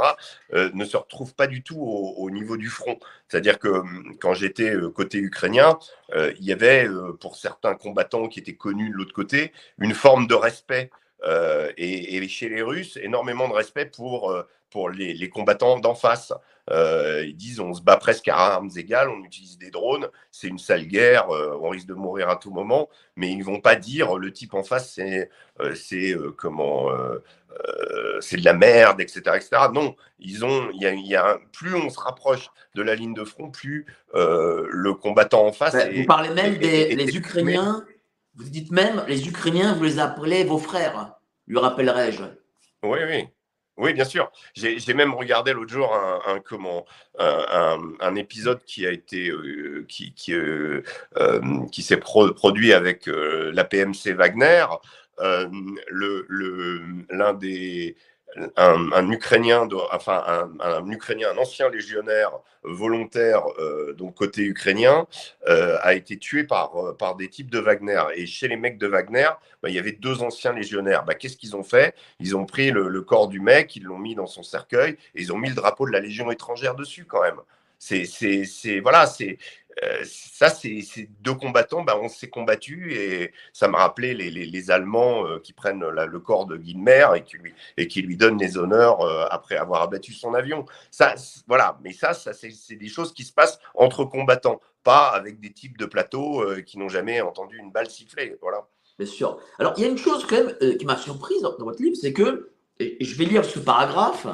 Speaker 2: ne se retrouve pas du tout au, au niveau du front. C'est-à-dire que hum, quand j'étais côté ukrainien, il y avait pour certains combattants qui étaient connus de l'autre côté une forme de respect. Euh, et, chez les Russes, énormément de respect pour, euh, pour les, combattants d'en face. Euh, ils disent on se bat presque à armes égales, on utilise des drones, c'est une sale guerre, on risque de mourir à tout moment, mais ils vont pas dire le type en face c'est c'est comment c'est de la merde, etc., etc. Non, ils ont il y a, plus on se rapproche de la ligne de front, plus le combattant en face.
Speaker 1: vous parlez même des Ukrainiens. Vous dites même, les Ukrainiens, vous les appelez vos frères, lui rappellerai-je.
Speaker 2: Oui, oui. Oui, bien sûr. J'ai même regardé l'autre jour un, comment, un, épisode qui a été euh, qui, qui, euh, euh, qui s'est produit avec la PMC Wagner. L'un des un, Ukrainien, enfin un, Ukrainien, un ancien légionnaire volontaire, euh, donc côté ukrainien, euh, a été tué par, euh, par des types de Wagner. Et chez les mecs de Wagner, bah, il y avait deux anciens légionnaires. Bah, Qu'est-ce qu'ils ont fait? Ils ont pris le, corps du mec, ils l'ont mis dans son cercueil, et ils ont mis le drapeau de la Légion étrangère dessus quand même. C'est voilà, c'est euh, ça, c'est deux combattants, ben, on s'est combattu et ça m'a rappelé les, Allemands euh, qui prennent le corps de Guilmer et qui lui, et qui lui donnent les honneurs euh, après avoir abattu son avion. Ça, voilà, mais ça, ça c'est des choses qui se passent entre combattants, pas avec des types de plateaux qui n'ont jamais entendu une balle siffler. Voilà.
Speaker 1: Bien sûr. Alors, il y a une chose quand même qui m'a surprise dans, votre livre, c'est que, et je vais lire ce paragraphe,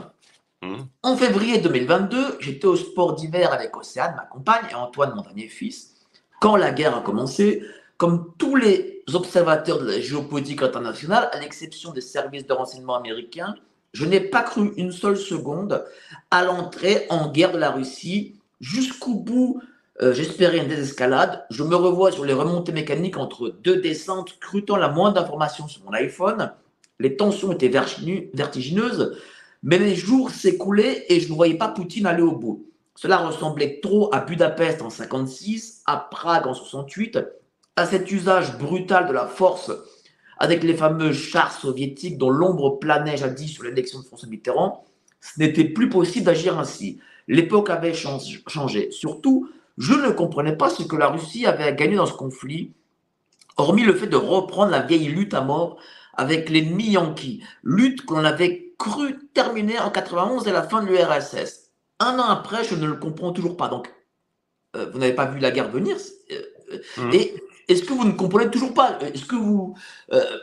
Speaker 1: Mmh. En février 2022, j'étais au sport d'hiver avec Océane, ma compagne, et Antoine, mon dernier fils. Quand la guerre a commencé, comme tous les observateurs de la géopolitique internationale, à l'exception des services de renseignement américains, je n'ai pas cru une seule seconde à l'entrée en guerre de la Russie. Jusqu'au bout, euh, j'espérais une désescalade. Je me revois sur les remontées mécaniques entre deux descentes, scrutant la moindre information sur mon iPhone. Les tensions étaient vertigineuses. Mais les jours s'écoulaient et je ne voyais pas Poutine aller au bout. Cela ressemblait trop à Budapest en 56, à Prague en 68, à cet usage brutal de la force avec les fameux chars soviétiques dont l'ombre planait jadis sur l'élection de François Mitterrand. Ce n'était plus possible d'agir ainsi. L'époque avait changé. Surtout, je ne comprenais pas ce que la Russie avait à gagner dans ce conflit, hormis le fait de reprendre la vieille lutte à mort avec l'ennemi yankee, lutte que l'on avait cru terminer en 91 à la fin de l'URSS. Un an après, je ne le comprends toujours pas. Donc, euh, vous n'avez pas vu la guerre venir. Euh, euh, mmh. Et est-ce que vous ne comprenez toujours pas? Est-ce que vous,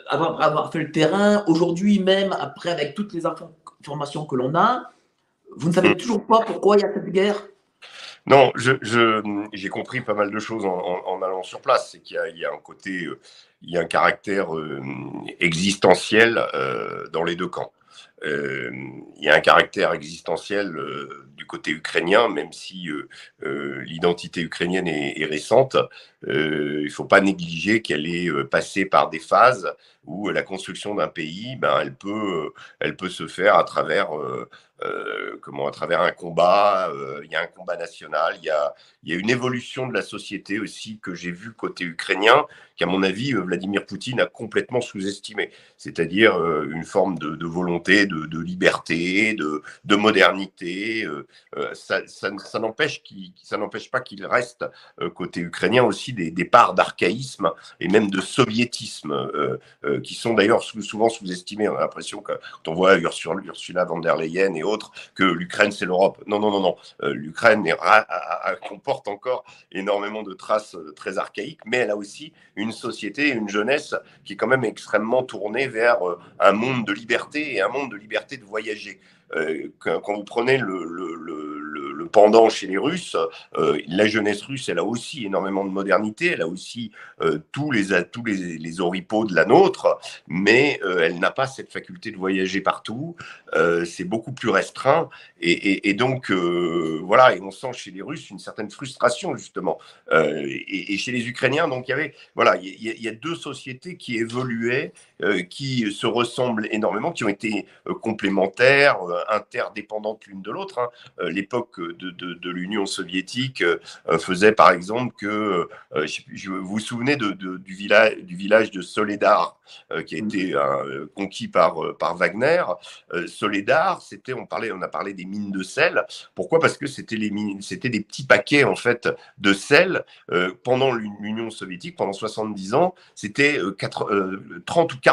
Speaker 1: avoir, avoir, fait le terrain, aujourd'hui même, après, avec toutes les informations que l'on a, vous ne savez mmh. toujours pas pourquoi il y a cette guerre?
Speaker 2: Non, j'ai je, compris pas mal de choses en, allant sur place. C'est qu'il y, y, a un côté, il y a un caractère existentiel dans les deux camps. Euh, il y a un caractère existentiel euh, du côté ukrainien, même si euh, l'identité ukrainienne est, récente. Il ne faut pas négliger qu'elle est passée par des phases où la construction d'un pays, ben, elle, peut, elle peut se faire à travers euh, comment à travers un combat, euh, il y a un combat national, il y a, y a une évolution de la société aussi que j'ai vu côté ukrainien, qu'à mon avis, euh, Vladimir Poutine a complètement sous-estimé. C'est-à-dire une forme de, volonté, de, liberté, de, de modernité. ça, ça, ça n'empêche pas qu'il reste côté ukrainien aussi des, des parts d'archaïsme et même de soviétisme qui sont d'ailleurs souvent sous-estimés. On a l'impression que quand on voit Ursula von der Leyen et autres, que l'Ukraine, c'est l'Europe. Non, non, non, non. Euh, L'Ukraine comporte encore énormément de traces euh, très archaïques, mais elle a aussi une société, une jeunesse qui est quand même extrêmement tournée vers euh, un monde de liberté et un monde de liberté de voyager. quand, vous prenez le, pendant chez les Russes, la jeunesse russe, elle a aussi énormément de modernité, elle a aussi tous les tous les, les oripeaux de la nôtre, mais elle n'a pas cette faculté de voyager partout. c'est beaucoup plus restreint, et, donc voilà, et on sent chez les Russes une certaine frustration justement, et, chez les Ukrainiens. Donc il y avait voilà, il y, a deux sociétés qui évoluaient, qui se ressemblent énormément, qui ont été complémentaires, interdépendantes l'une de l'autre. Hein. L'époque de, de, l'Union soviétique faisait par exemple que, je, vous vous souvenez de, du, village, du village de Soledar, qui a mmh. été conquis par, par Wagner. Soledar, c'était, on, parlait, on a parlé des mines de sel. Pourquoi? Parce que c'était les mines, c'était des petits paquets en fait de sel. pendant l'Union soviétique, pendant 70 ans, c'était 30 ou 40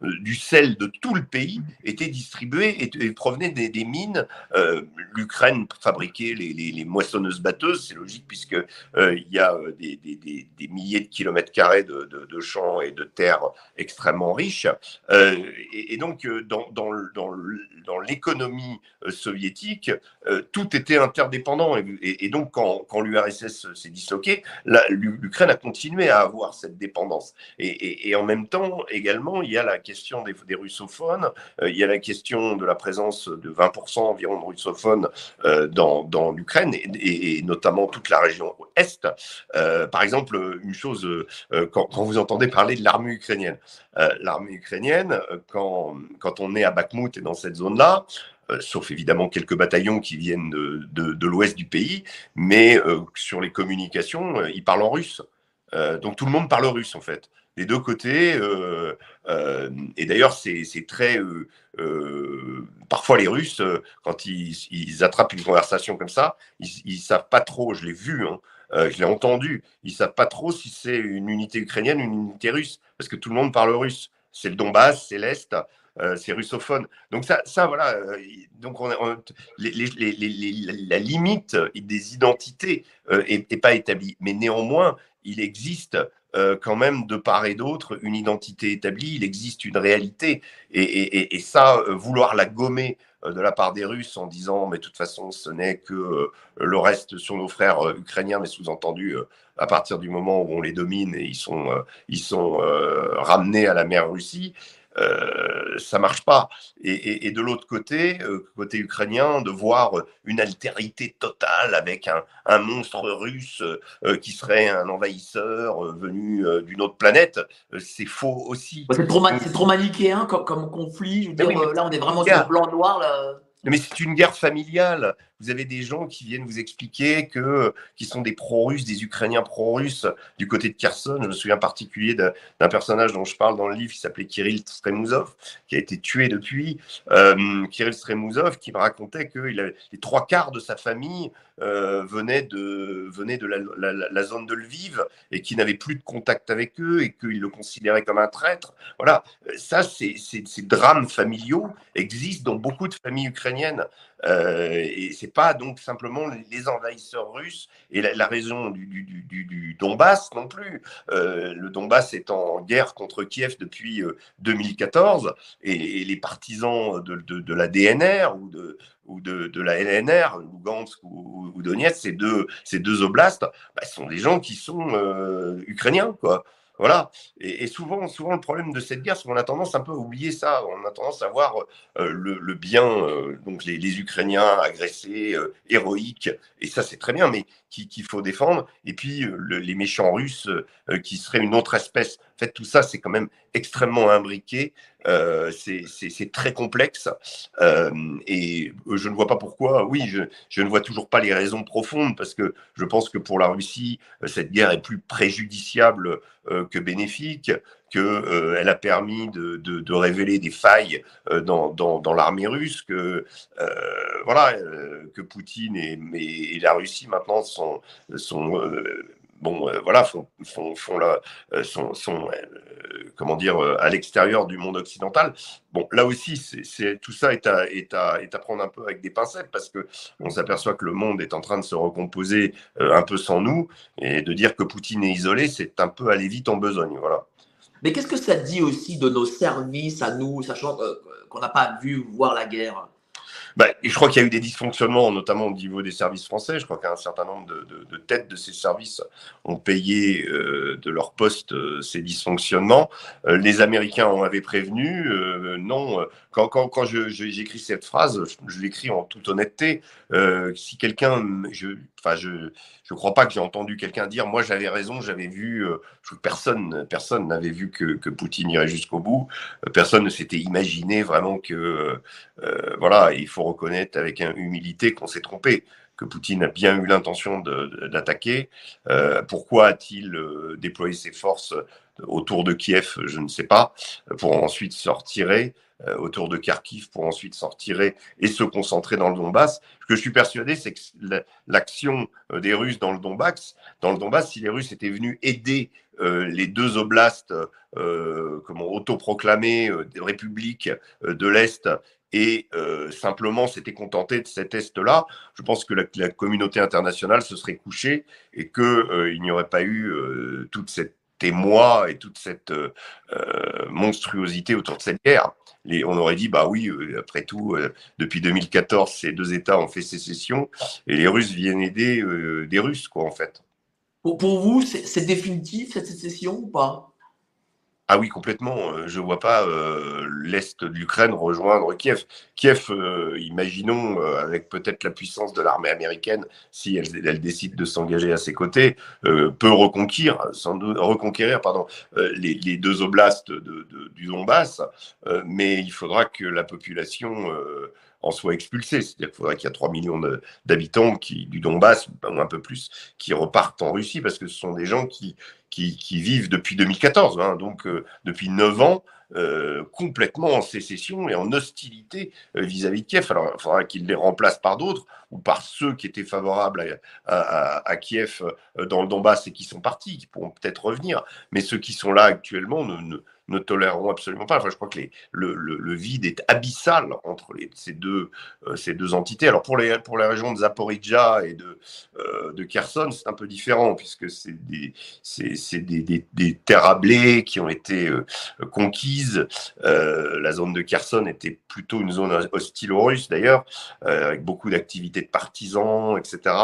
Speaker 2: du sel de tout le pays était distribué et, provenait des, mines. Euh, L'Ukraine fabriquait les, moissonneuses batteuses, c'est logique puisque euh, y a euh, des, milliers de kilomètres carrés de, champs et de terres extrêmement riches. Et, donc dans, dans l'économie soviétique, tout était interdépendant. Et, donc quand, quand l'URSS s'est disloqué, l'Ukraine a continué à avoir cette dépendance. Et, en même temps, également, il y a la question des, russophones, il y a la question de la présence de 20% environ de russophones euh, dans, l'Ukraine et, notamment toute la région Est. Euh, par exemple, une chose, euh, quand, vous entendez parler de l'armée ukrainienne, l'armée ukrainienne, quand, on est à Bakhmut et dans cette zone-là, sauf évidemment quelques bataillons qui viennent de l'ouest du pays, mais sur les communications, ils parlent en russe. donc tout le monde parle russe en fait des deux côtés. Euh, euh, et d'ailleurs, c'est très. Euh, parfois, les Russes, quand ils, attrapent une conversation comme ça, ils ne savent pas trop, je l'ai vu, hein, je l'ai entendu, ils ne savent pas trop si c'est une unité ukrainienne ou une unité russe, parce que tout le monde parle russe. C'est le Donbass, c'est l'Est. c'est russophone. Donc ça, voilà. donc on, la limite des identités n'est pas établie, mais néanmoins, il existe euh, quand même de part et d'autre une identité établie, il existe une réalité. Et, ça, euh, vouloir la gommer euh, de la part des Russes en disant mais de toute façon ce n'est que le reste sont nos frères ukrainiens, mais sous-entendu à partir du moment où on les domine et ils sont, ils sont ramenés à la mer Russie, euh, ça marche pas. Et, de l'autre côté, euh, côté ukrainien, de voir une altérité totale avec un, monstre russe euh, qui serait un envahisseur venu d'une autre planète, c'est faux aussi.
Speaker 1: C'est trop, trop, manichéen comme, conflit. Je veux dire, là, on est vraiment sur blanc-noir.
Speaker 2: Mais c'est une guerre familiale vous avez des gens qui viennent vous expliquer que qui sont des pro-russes, des Ukrainiens pro-russes du côté de Kherson. Je me souviens en particulier d'un personnage dont je parle dans le livre qui s'appelait Kirill Stremuzov, qui a été tué depuis. Euh, Kirill Stremuzov qui me racontait que les trois quarts de sa famille euh, venaient de, de la, zone de Lviv et qui n'avait plus de contact avec eux et qu'il le considérait comme un traître. Voilà, ça, ces drames familiaux existent dans beaucoup de familles ukrainiennes. Euh, et c'est pas donc simplement les envahisseurs russes et la, région du, du, Donbass non plus. Euh, le Donbass est en guerre contre Kiev depuis 2014 euh, et, les partisans de, la DNR ou de, la LNR, Lugansk ou, Donetsk, ces deux, ces deux oblasts, bah, sont des gens qui sont ukrainiens. Voilà. Et, souvent, souvent, le problème de cette guerre, c'est qu'on a tendance un peu à oublier ça. On a tendance à voir euh, le, bien, euh, donc les, Ukrainiens agressés, euh, héroïques, et ça, c'est très bien, mais qu'il faut défendre. Et puis, les méchants russes qui seraient une autre espèce. En fait, tout ça, c'est quand même extrêmement imbriqué. c'est très complexe. et je ne vois pas pourquoi. Oui, je, ne vois toujours pas les raisons profondes, parce que je pense que pour la Russie, cette guerre est plus préjudiciable que bénéfique, qu'elle euh, a permis de, révéler des failles euh, dans, l'armée russe, que, euh, voilà, que Poutine et, la Russie maintenant sont bon, voilà, font, font, font la, sont, sont comment dire, à l'extérieur du monde occidental. Bon, là aussi, c'est tout ça est à, est, à, est à prendre un peu avec des pincettes parce que on s'aperçoit que le monde est en train de se recomposer un peu sans nous et de dire que Poutine est isolé, c'est un peu aller vite en besogne, voilà.
Speaker 1: Mais qu'est-ce que ça dit aussi de nos services à nous, sachant qu'on n'a pas vu voir la guerre?
Speaker 2: Bah, je crois qu'il y a eu des dysfonctionnements, notamment au niveau des services français. Je crois qu'un certain nombre de, têtes de ces services ont payé euh, de leur poste euh, ces dysfonctionnements. Euh, les Américains en avaient prévenu. non, quand, quand, quand j'écris cette phrase, je, l'écris en toute honnêteté. si quelqu'un, je, je ne crois pas que j'ai entendu quelqu'un dire, moi j'avais raison, j'avais vu, personne personne n'avait vu que, que, Poutine irait jusqu'au bout. personne ne s'était imaginé vraiment que, voilà, il faut reconnaître avec humilité qu'on s'est trompé, que Poutine a bien eu l'intention d'attaquer. Euh, pourquoi a-t-il euh, déployé ses forces autour de Kiev Je ne sais pas, pour ensuite se retirer euh, autour de Kharkiv pour ensuite sortir et se concentrer dans le Donbass. Ce que je suis persuadé, c'est que l'action des Russes dans le Donbass, dans le Donbass, si les Russes étaient venus aider les deux oblasts euh, comment autoproclamés des républiques de l'Est et euh, simplement s'était contenté de cet Est-là, je pense que la, communauté internationale se serait couchée et qu'il euh, il n'y aurait pas eu euh, toute cette émoi et toute cette monstruosité autour de cette guerre. On aurait dit, bah oui, après tout, depuis 2014, ces deux États ont fait sécession et les Russes viennent aider des Russes, quoi, en fait.
Speaker 1: Pour, pour vous, c'est définitif cette sécession ou pas?
Speaker 2: Ah oui, complètement. Euh, je ne vois pas euh, l'Est de l'Ukraine rejoindre Kiev. Kiev, euh, imaginons, avec peut-être la puissance de l'armée américaine, si elle, décide de s'engager à ses côtés, peut reconquérir, sans doute, reconquérir pardon, les, deux oblasts de, du Donbass, mais il faudra que la population en soit expulsée. C'est-à-dire qu'il faudrait qu'il y ait 3 millions d'habitants du Donbass, ou un peu plus, qui repartent en Russie, parce que ce sont des gens qui, vivent depuis 2014, hein, donc euh, depuis 9 ans, euh, complètement en sécession et en hostilité euh, vis-à-vis de Kiev. Alors, il faudra qu'ils les remplacent par d'autres ou par ceux qui étaient favorables à, Kiev dans le Donbass et qui sont partis, qui pourront peut-être revenir. Mais ceux qui sont là actuellement ne toléreront absolument pas. Enfin, je crois que le, vide est abyssal entre les, ces, deux, euh, ces deux entités. Alors, pour les, pour les régions de Zaporizhia et de, euh, de Kherson, c'est un peu différent, puisque c'est des, des, des, terres à qui ont été euh, conquises. la zone de Kherson était plutôt une zone hostile aux Russes, d'ailleurs, avec beaucoup d'activités de partisans, etc.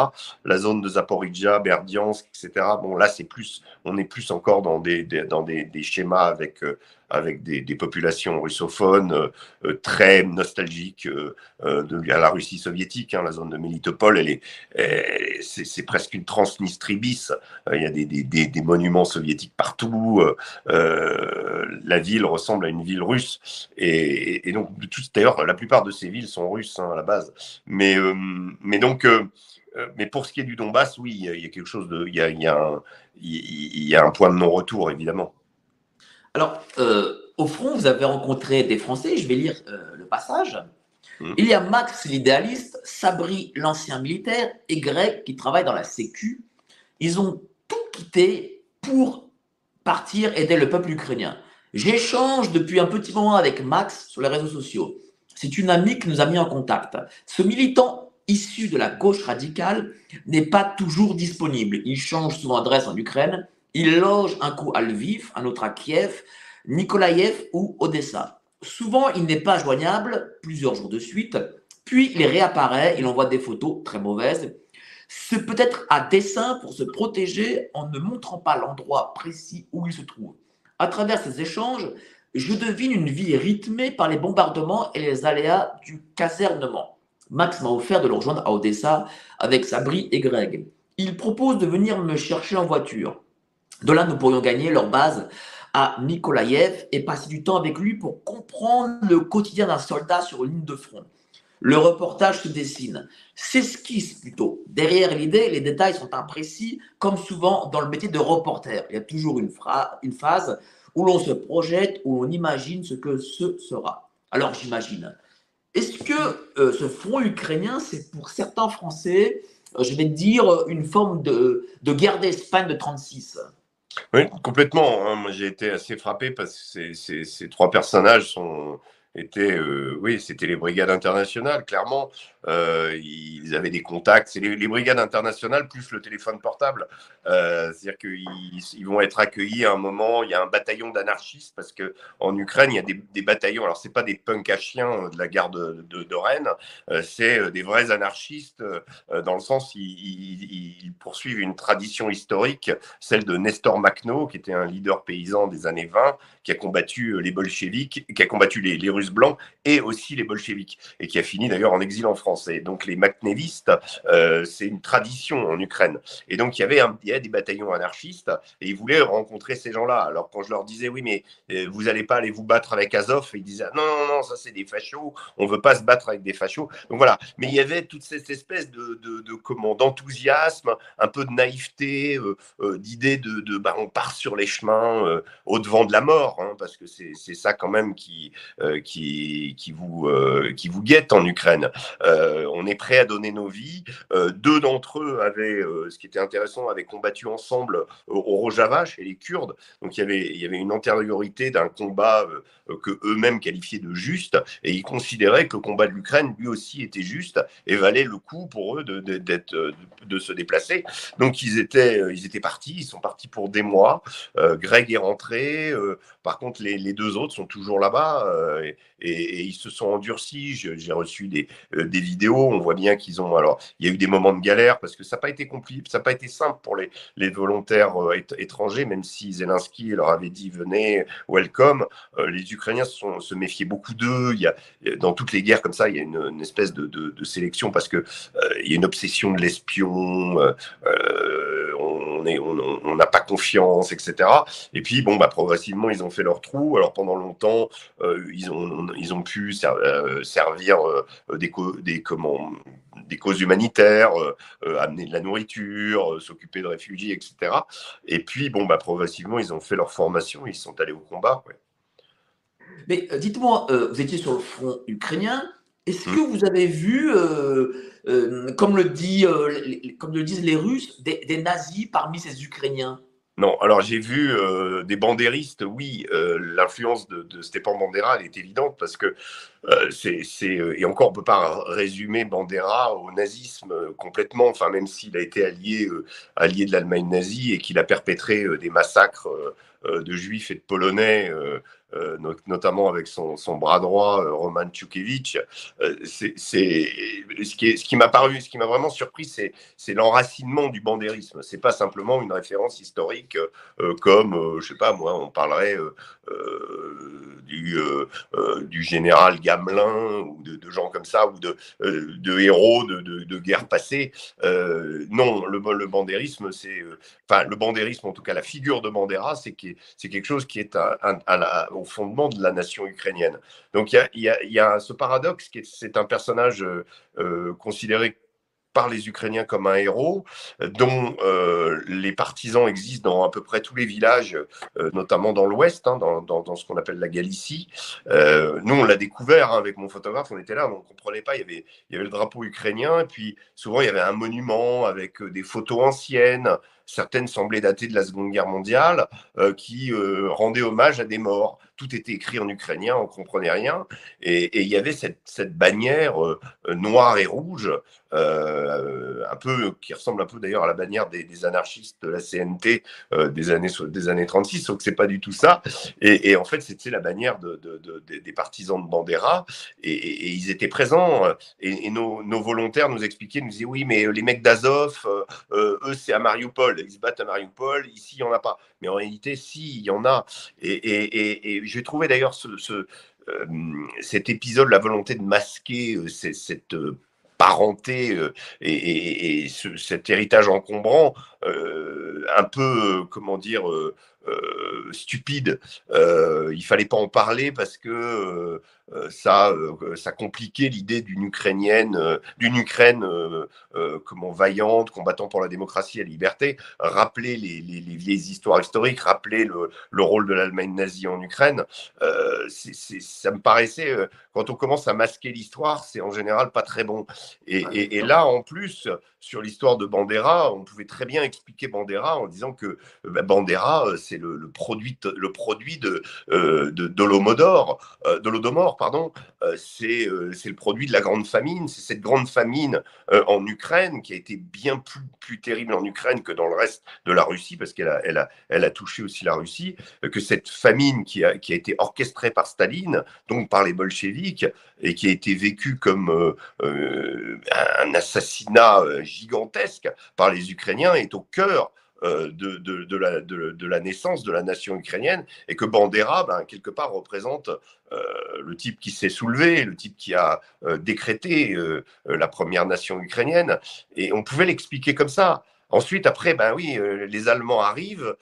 Speaker 2: La zone de Zaporizhia, Berdiansk, etc. Bon, là, c'est plus, on est plus encore dans des, dans des schémas avec avec des, populations russophones euh, euh, très nostalgiques euh, de la Russie soviétique. Hein, la zone de est, c'est, presque une Transnistrie bis. Il y a des, monuments soviétiques partout. la ville ressemble à une ville russe. Et, donc, d'ailleurs, la plupart de ces villes sont russes hein, à la base. Mais, donc, mais pour ce qui est du Donbass, oui, il y a, quelque chose il y a un point de non-retour, évidemment.
Speaker 1: Alors, euh, au front, vous avez rencontré des Français, je vais lire euh, le passage. Mmh. Il y a Max l'idéaliste, Sabri l'ancien militaire et Greg qui travaille dans la Sécu. Ils ont tout quitté pour partir aider le peuple ukrainien. J'échange depuis un petit moment avec Max sur les réseaux sociaux. C'est une amie qui nous a mis en contact. Ce militant issu de la gauche radicale n'est pas toujours disponible. Il change souvent d'adresse en Ukraine il loge un coup à Lviv, un autre à Kiev, Nikolaïev ou Odessa. Souvent, il n'est pas joignable plusieurs jours de suite, puis il réapparaît, il envoie des photos très mauvaises. C'est peut-être à dessein pour se protéger en ne montrant pas l'endroit précis où il se trouve. À travers ces échanges, je devine une vie rythmée par les bombardements et les aléas du casernement. Max m'a offert de le rejoindre à Odessa avec Sabri et Greg. Il propose de venir me chercher en voiture. De là, nous pourrions gagner leur base à Nikolaïev et passer du temps avec lui pour comprendre le quotidien d'un soldat sur une ligne de front. Le reportage se dessine, s'esquisse plutôt. Derrière l'idée, les détails sont imprécis, comme souvent dans le métier de reporter. Il y a toujours une, une phase où l'on se projette, où on imagine ce que ce sera. Alors j'imagine. Est-ce que euh, ce front ukrainien, c'est pour certains Français, euh, je vais dire, une forme de, de guerre d'Espagne de 36
Speaker 2: oui, complètement. Hein. Moi, j'ai été assez frappé parce que ces, trois personnages sont était, oui, c'était les brigades internationales, clairement. ils avaient des contacts. C'est les, brigades internationales plus le téléphone portable. C'est-à-dire qu'ils ils vont être accueillis à un moment. Il y a un bataillon d'anarchistes parce que en Ukraine, il y a des, bataillons. Alors, c'est pas des punks à chiens de la gare de, Rennes. c'est des vrais anarchistes dans le sens ils, ils, poursuivent une tradition historique, celle de Nestor Makhno, qui était un leader paysan des années 20, qui a combattu les bolcheviks, qui a combattu les Russes blancs et aussi les bolcheviks, et qui a fini d'ailleurs en exil en français. Donc les Makhnevistes, euh, c'est une tradition en Ukraine. Et donc il y avait, il y des bataillons anarchistes, et ils voulaient rencontrer ces gens-là. Alors quand je leur disais, oui, mais euh, vous n'allez pas aller vous battre avec Azov, ils disaient, non, non, non, ça c'est des fachos, on veut pas se battre avec des fachos. Donc voilà. Mais il y avait toute cette espèce de, comment, d'enthousiasme, un peu de naïveté, euh, d'idée de, de bah, on part sur les chemins au devant de la mort, hein, parce que c'est ça quand même qui, qui, vous, euh, qui vous guettent en Ukraine. Euh, on est prêt à donner nos vies. Euh, deux d'entre eux avaient, ce qui était intéressant, avaient combattu ensemble au, Rojava chez les Kurdes. Donc il y avait, une antériorité d'un combat que eux-mêmes qualifiaient de juste, et ils considéraient que le combat de l'Ukraine lui aussi était juste et valait le coup pour eux de, se déplacer. Donc ils étaient partis, ils sont partis pour des mois. Greg est rentré. Par contre, les, deux autres sont toujours là-bas et, ils se sont endurcis. J'ai reçu des, euh, des, vidéos. On voit bien qu'ils ont. Alors, il y a eu des moments de galère parce que ça n'a pas été compliqué, ça n'a pas été simple pour les, volontaires euh, étrangers, même si Zelensky leur avait dit venez, welcome. Euh, les Ukrainiens se, sont, se méfiaient beaucoup d'eux. Il y a dans toutes les guerres comme ça, il y a une, espèce de, de, sélection parce que il y a une obsession de l'espion. On n'a pas confiance, etc. Et puis, bon, bah, progressivement, ils ont fait leur trou. Alors, pendant longtemps, ils ont ils ont pu euh, servir euh, des, causes humanitaires, euh, amener de la nourriture, s'occuper de réfugiés, etc. Et puis, bon, bah, progressivement, ils ont fait leur formation, ils sont allés au combat.
Speaker 1: Mais dites-moi, vous étiez sur le front ukrainien. Est-ce que hum. vous avez vu, comme, le dit, comme le disent les Russes, des nazis parmi ces Ukrainiens?
Speaker 2: Non, alors j'ai vu euh, des bandéristes, oui, euh, l'influence de, de Stepan Bandera, elle est évidente parce que euh, c'est, et encore on peut pas résumer Bandera au nazisme complètement, enfin même s'il a été allié, allié de l'Allemagne nazie et qu'il a perpétré des massacres de juifs et de polonais euh, notamment avec son, bras droit, euh, Roman Tchoukevitch. Euh, c'est, ce qui, m'a vraiment surpris, c'est, l'enracinement du bandérisme. C'est pas simplement une référence historique comme, je sais pas moi, on parlerait du, général Gamelin ou de, gens comme ça ou de, de héros de, de, guerre passée. non, le, le bandérisme, c'est, enfin le bandérisme, en tout cas la figure de Bandera, c'est, quelque chose qui est à, à, au fondement de la nation ukrainienne. Donc il y a, ce paradoxe, qui c'est un personnage euh, euh, considéré par les Ukrainiens comme un héros, dont euh, les partisans existent dans à peu près tous les villages, notamment dans l'Ouest, hein, dans, dans, ce qu'on appelle la Galicie. nous, on l'a découvert hein, avec mon photographe, on était là, on ne comprenait pas, il y, avait, il y avait le drapeau ukrainien, et puis souvent il y avait un monument avec des photos anciennes, certaines semblaient dater de la Seconde Guerre mondiale, qui rendaient hommage à des morts tout était écrit en ukrainien, on comprenait rien. Et, il y avait cette, bannière euh, noire et rouge, euh, un peu qui ressemble un peu d'ailleurs à la bannière des, anarchistes de la CNT euh, des années des années 36, sauf que c'est pas du tout ça. Et, en fait, c'était la bannière de, des partisans de Bandera, et, ils étaient présents. Et, nos, volontaires nous expliquaient, nous disaient oui, mais les mecs d'Azov, eux, c'est à Mariupol, ils se battent à Mariupol. Ici, il y en a pas. Mais en réalité, si, il y en a. et j'ai trouvé d'ailleurs ce, euh, cet épisode, la volonté de masquer euh, cette euh, parenté et, cet héritage encombrant, un peu, comment dire, stupide. il fallait pas en parler parce que euh, ça, euh, ça compliquait l'idée d'une Ukrainienne, euh, d'une Ukraine comment vaillante, combattant pour la démocratie et la liberté, rappeler les, vieilles histoires historiques, rappeler le, rôle de l'Allemagne nazie en Ukraine. ça me paraissait, quand on commence à masquer l'histoire, c'est en général pas très bon. Et, là, en plus, sur l'histoire de Bandera, on pouvait très bien expliquer Bandera en disant que bah, Bandera, c'est le, produit, le produit de, de, de l'Holodomor, pardon. c'est le produit de la grande famine. C'est cette grande famine en Ukraine qui a été bien plus, plus terrible en Ukraine que dans le reste de la Russie, parce qu'elle a, elle a, elle a touché aussi la Russie, que cette famine qui a, qui a été orchestrée par Staline, donc par les bolcheviks, et qui a été vécue comme euh, euh, un assassinat euh, gigantesque par les Ukrainiens, est au cœur de, de, la, de, la, naissance de la nation ukrainienne et que Bandera, ben, quelque part, représente le type qui s'est soulevé, le type qui a décrété la première nation ukrainienne. Et on pouvait l'expliquer comme ça. Ensuite, après, ben oui, les Allemands arrivent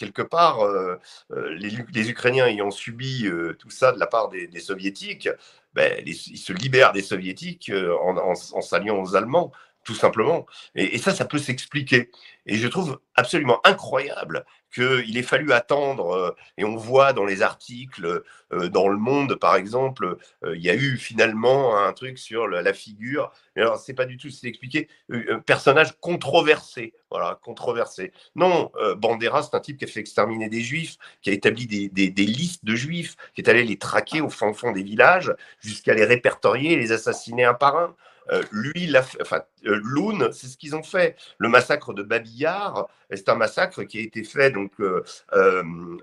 Speaker 2: quelque part, euh, euh, les, Ukrainiens ayant subi euh, tout ça de la part des, Soviétiques, ben, ils se libèrent des Soviétiques en, s'alliant aux Allemands, tout simplement. Et, ça, ça peut s'expliquer. Et je trouve absolument incroyable qu'il ait fallu attendre, euh, et on voit dans les articles, euh, dans Le Monde par exemple, euh, il y a eu finalement un truc sur la figure, alors c'est pas du tout, c'est expliqué, un personnage controversé, voilà, controversé. Non, Bandera, c'est un type qui a fait exterminer des juifs, qui a établi des, listes de juifs, qui est allé les traquer au fin fond des villages, jusqu'à les répertorier et les assassiner un par un. Euh, lui, enfin, euh, Loon, c'est ce qu'ils ont fait. Le massacre de Babillard, c'est un massacre qui a été fait donc euh,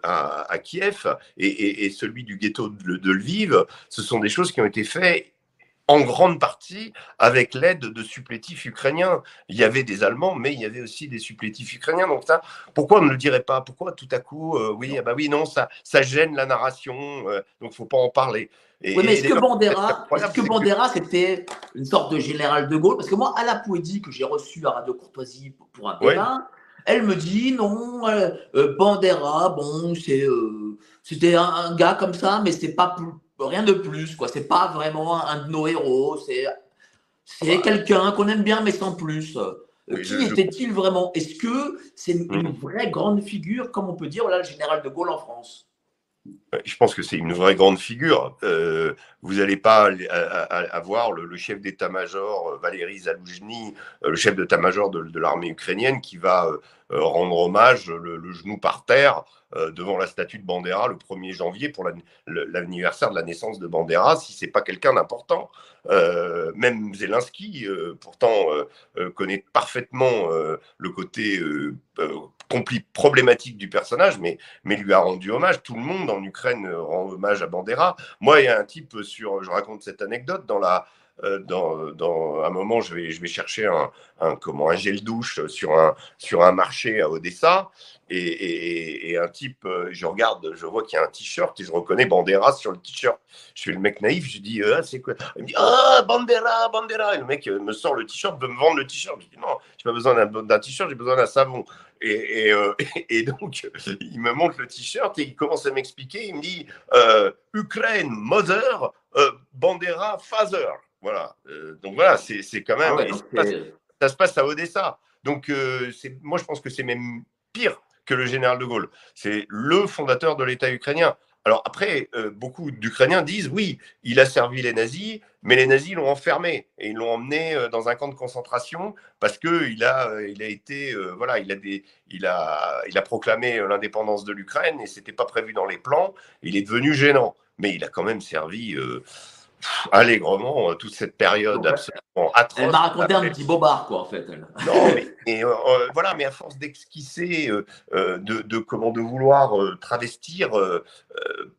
Speaker 2: à, Kiev, et, celui du ghetto de, Lviv, ce sont des choses qui ont été faites en grande partie avec l'aide de supplétifs ukrainiens. Il y avait des Allemands, mais il y avait aussi des supplétifs ukrainiens. Donc ça, pourquoi on ne le dirait pas? Pourquoi tout à coup, oui, ah bah oui, non, ça, ça gêne la narration, donc il faut pas en parler
Speaker 1: oui, mais est-ce que Bandera, que Bandera, c'était une sorte de général de Gaulle? Parce que moi, à la poésie que j'ai reçue à Radio Courtoisie pour un débat, elle me dit non, euh, euh, Bandera, bon, c'est, euh, c'était un, gars comme ça, mais c'est pas rien de plus, quoi. C'est pas vraiment un, de nos héros, c'est, c'est quelqu'un qu'on aime bien, mais sans plus. qui était-il vraiment? Est-ce que c'est une, une, vraie grande figure, comme on peut dire, voilà, le général de Gaulle en France?
Speaker 2: Je pense que c'est une vraie grande figure. Euh, vous n'allez pas avoir le, chef d'état-major euh, Valéry Zaloujny, euh, le chef d'état-major de, l'armée ukrainienne, qui va rendre hommage le, genou par terre devant la statue de Bandera le 1er janvier pour l'anniversaire de la naissance de Bandera, si c'est pas quelqu'un d'important. même Zelensky, pourtant, connaît parfaitement le côté problématique du personnage, mais, mais lui a rendu hommage. Tout le monde en Ukraine euh, rend hommage à Bandera. Moi, il y a un type sur, je raconte cette anecdote, dans la, euh, dans, dans, un moment, je vais, chercher un, gel douche sur un, marché à Odessa. Et, un type, euh, je regarde, je vois qu'il y a un t-shirt et je reconnais Bandera sur le t-shirt. Je suis le mec naïf, je dis, ah, c'est quoi? Il me dit, ah, Bandera, Bandera. Et le mec me sort le t-shirt, veut me vendre le t-shirt. Je dis, non, j'ai pas besoin d'un t-shirt, j'ai besoin d'un savon. Et, donc, il me montre le t-shirt et il commence à m'expliquer. Il me dit, euh, Ukraine, Mother, Bandera, Father. Voilà. Euh, donc voilà, c'est quand même. Ah ça, se passe, à Odessa. Donc euh, moi, je pense que c'est même pire que le général de Gaulle. C'est le fondateur de l'État ukrainien. Alors après, euh, beaucoup d'Ukrainiens disent oui, il a servi les nazis, mais les nazis l'ont enfermé et ils l'ont emmené dans un camp de concentration parce que il a, il a été, voilà, il a des, il a, il a proclamé l'indépendance de l'Ukraine et c'était pas prévu dans les plans. Il est devenu gênant, mais il a quand même servi allègrement euh, toute cette période absolument atroce.
Speaker 1: Elle m'a raconté un petit bobard, quoi, en fait.
Speaker 2: Non, mais euh, euh, voilà, mais à force d'esquisser, de, de, comment de vouloir travestir,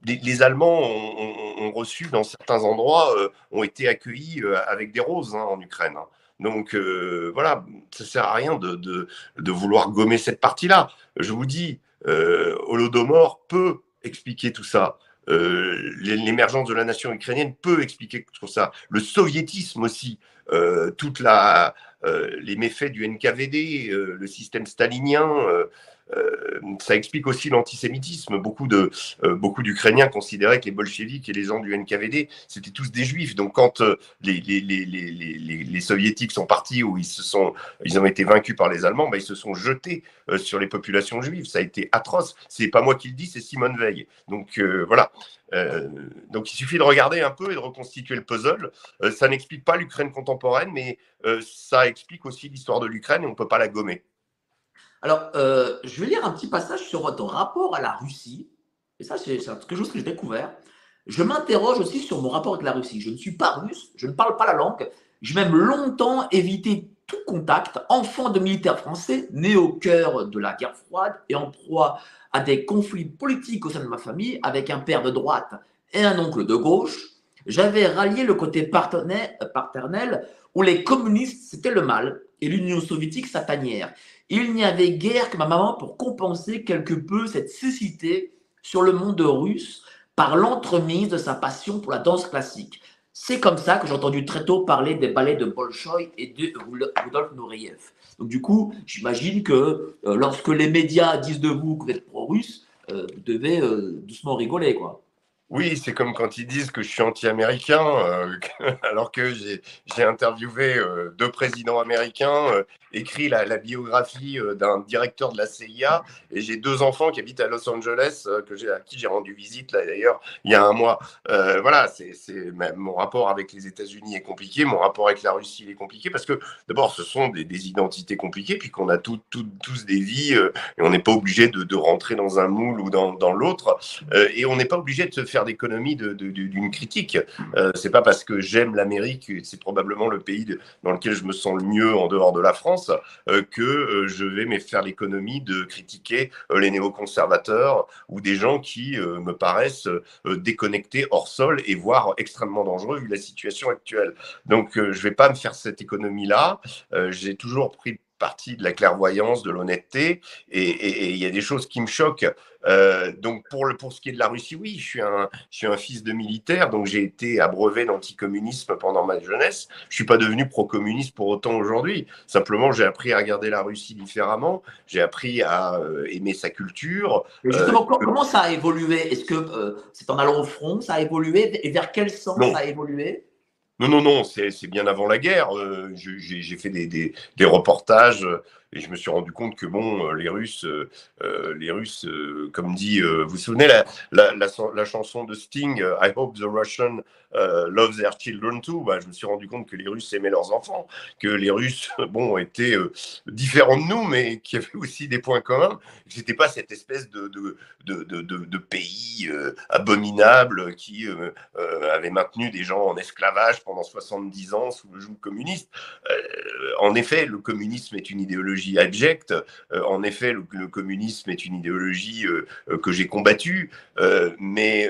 Speaker 2: les, Allemands ont, reçu dans certains endroits, ont été accueillis avec des roses hein, en Ukraine. Hein. Donc voilà, ça sert à rien de, de, de vouloir gommer cette partie-là. Je vous dis, Holodomor peut expliquer tout ça. Euh, l'émergence de la nation ukrainienne peut expliquer tout ça. Le soviétisme aussi, euh, toute la, euh, les méfaits du NKVD, le système stalinien, euh, ça explique aussi l'antisémitisme. Beaucoup de euh, beaucoup d'Ukrainiens considéraient que les bolcheviks et les gens du NKVD c'était tous des juifs. Donc quand euh, les, les, les, les, soviétiques sont partis ou ils se sont ils ont été vaincus par les Allemands, bah, ils se sont jetés sur les populations juives. Ça a été atroce. C'est pas moi qui le dis, c'est Simone Veil. Donc voilà. donc il suffit de regarder un peu et de reconstituer le puzzle. ça n'explique pas l'Ukraine contemporaine, mais ça explique aussi l'histoire de l'Ukraine et on ne peut pas la gommer.
Speaker 1: Alors, je vais lire un petit passage sur votre rapport à la Russie. Et ça, c'est quelque chose que j'ai découvert. Je m'interroge aussi sur mon rapport avec la Russie. Je ne suis pas russe, je ne parle pas la langue. J'ai même longtemps évité tout contact. Enfant de militaire français, né au cœur de la guerre froide et en proie à des conflits politiques au sein de ma famille, avec un père de droite et un oncle de gauche, j'avais rallié le côté paternel où les communistes c'était le mal et l'Union soviétique sa tanière. Il n'y avait guère que ma maman pour compenser quelque peu cette cécité sur le monde russe par l'entremise de sa passion pour la danse classique. C'est comme ça que j'ai entendu très tôt parler des ballets de Bolchoï et de Rudolf Nureyev. Donc du coup, j'imagine que euh, lorsque les médias disent de vous que vous êtes pro-russe, euh, vous devez euh, doucement rigoler, quoi.
Speaker 2: Oui, c'est comme quand ils disent que je suis anti-américain, euh, alors que j'ai interviewé euh, deux présidents américains, euh, écrit la, biographie d'un directeur de la CIA, et j'ai deux enfants qui habitent à Los Angeles, que à qui j'ai rendu visite là d'ailleurs il y a un mois. voilà, c'est mon rapport avec les États-Unis est compliqué, mon rapport avec la Russie est compliqué parce que d'abord ce sont des, identités compliquées, puis qu'on a tous des vies et on n'est pas obligé de, rentrer dans un moule ou dans, dans l'autre, et on n'est pas obligé de se faire d'économie d'une critique. Euh, c'est pas parce que j'aime l'Amérique, c'est probablement le pays dans lequel je me sens le mieux en dehors de la France, euh, que euh, je vais me faire l'économie de critiquer les néoconservateurs ou des gens qui me paraissent déconnectés hors sol et voire extrêmement dangereux vu la situation actuelle. Donc je vais pas me faire cette économie-là. J'ai toujours pris partie de la clairvoyance, de l'honnêteté, et il y a des choses qui me choquent. Euh, donc pour, le, pour ce qui est de la Russie, oui, je suis un, je suis un fils de militaire, donc j'ai été abreuvé d'anticommunisme pendant ma jeunesse. Je suis pas devenu pro-communiste pour autant aujourd'hui. Simplement, j'ai appris à regarder la Russie différemment. J'ai appris à euh, aimer sa culture.
Speaker 1: justement, euh, comment ça a évolué? Est-ce que c'est en allant au front, ça a évolué? Et vers quel sens ça a évolué?
Speaker 2: Non, non, non, c'est bien avant la guerre. j'ai fait des, des, des reportages et je me suis rendu compte que bon, euh, les Russes, euh, euh, les Russes, comme dit, vous vous souvenez la, la, chanson de Sting, I hope the Russian love their children too. Bah, je me suis rendu compte que les Russes aimaient leurs enfants, que les Russes, bon, étaient différents de nous, mais qui avaient aussi des points communs. C'était pas cette espèce de de, de, de, de pays abominable qui avait maintenu des gens en esclavage pendant 70 ans sous le joug communiste. en effet, le communisme est une idéologie abjecte. Euh, en effet, le, communisme est une idéologie euh, euh, que j'ai combattue, mais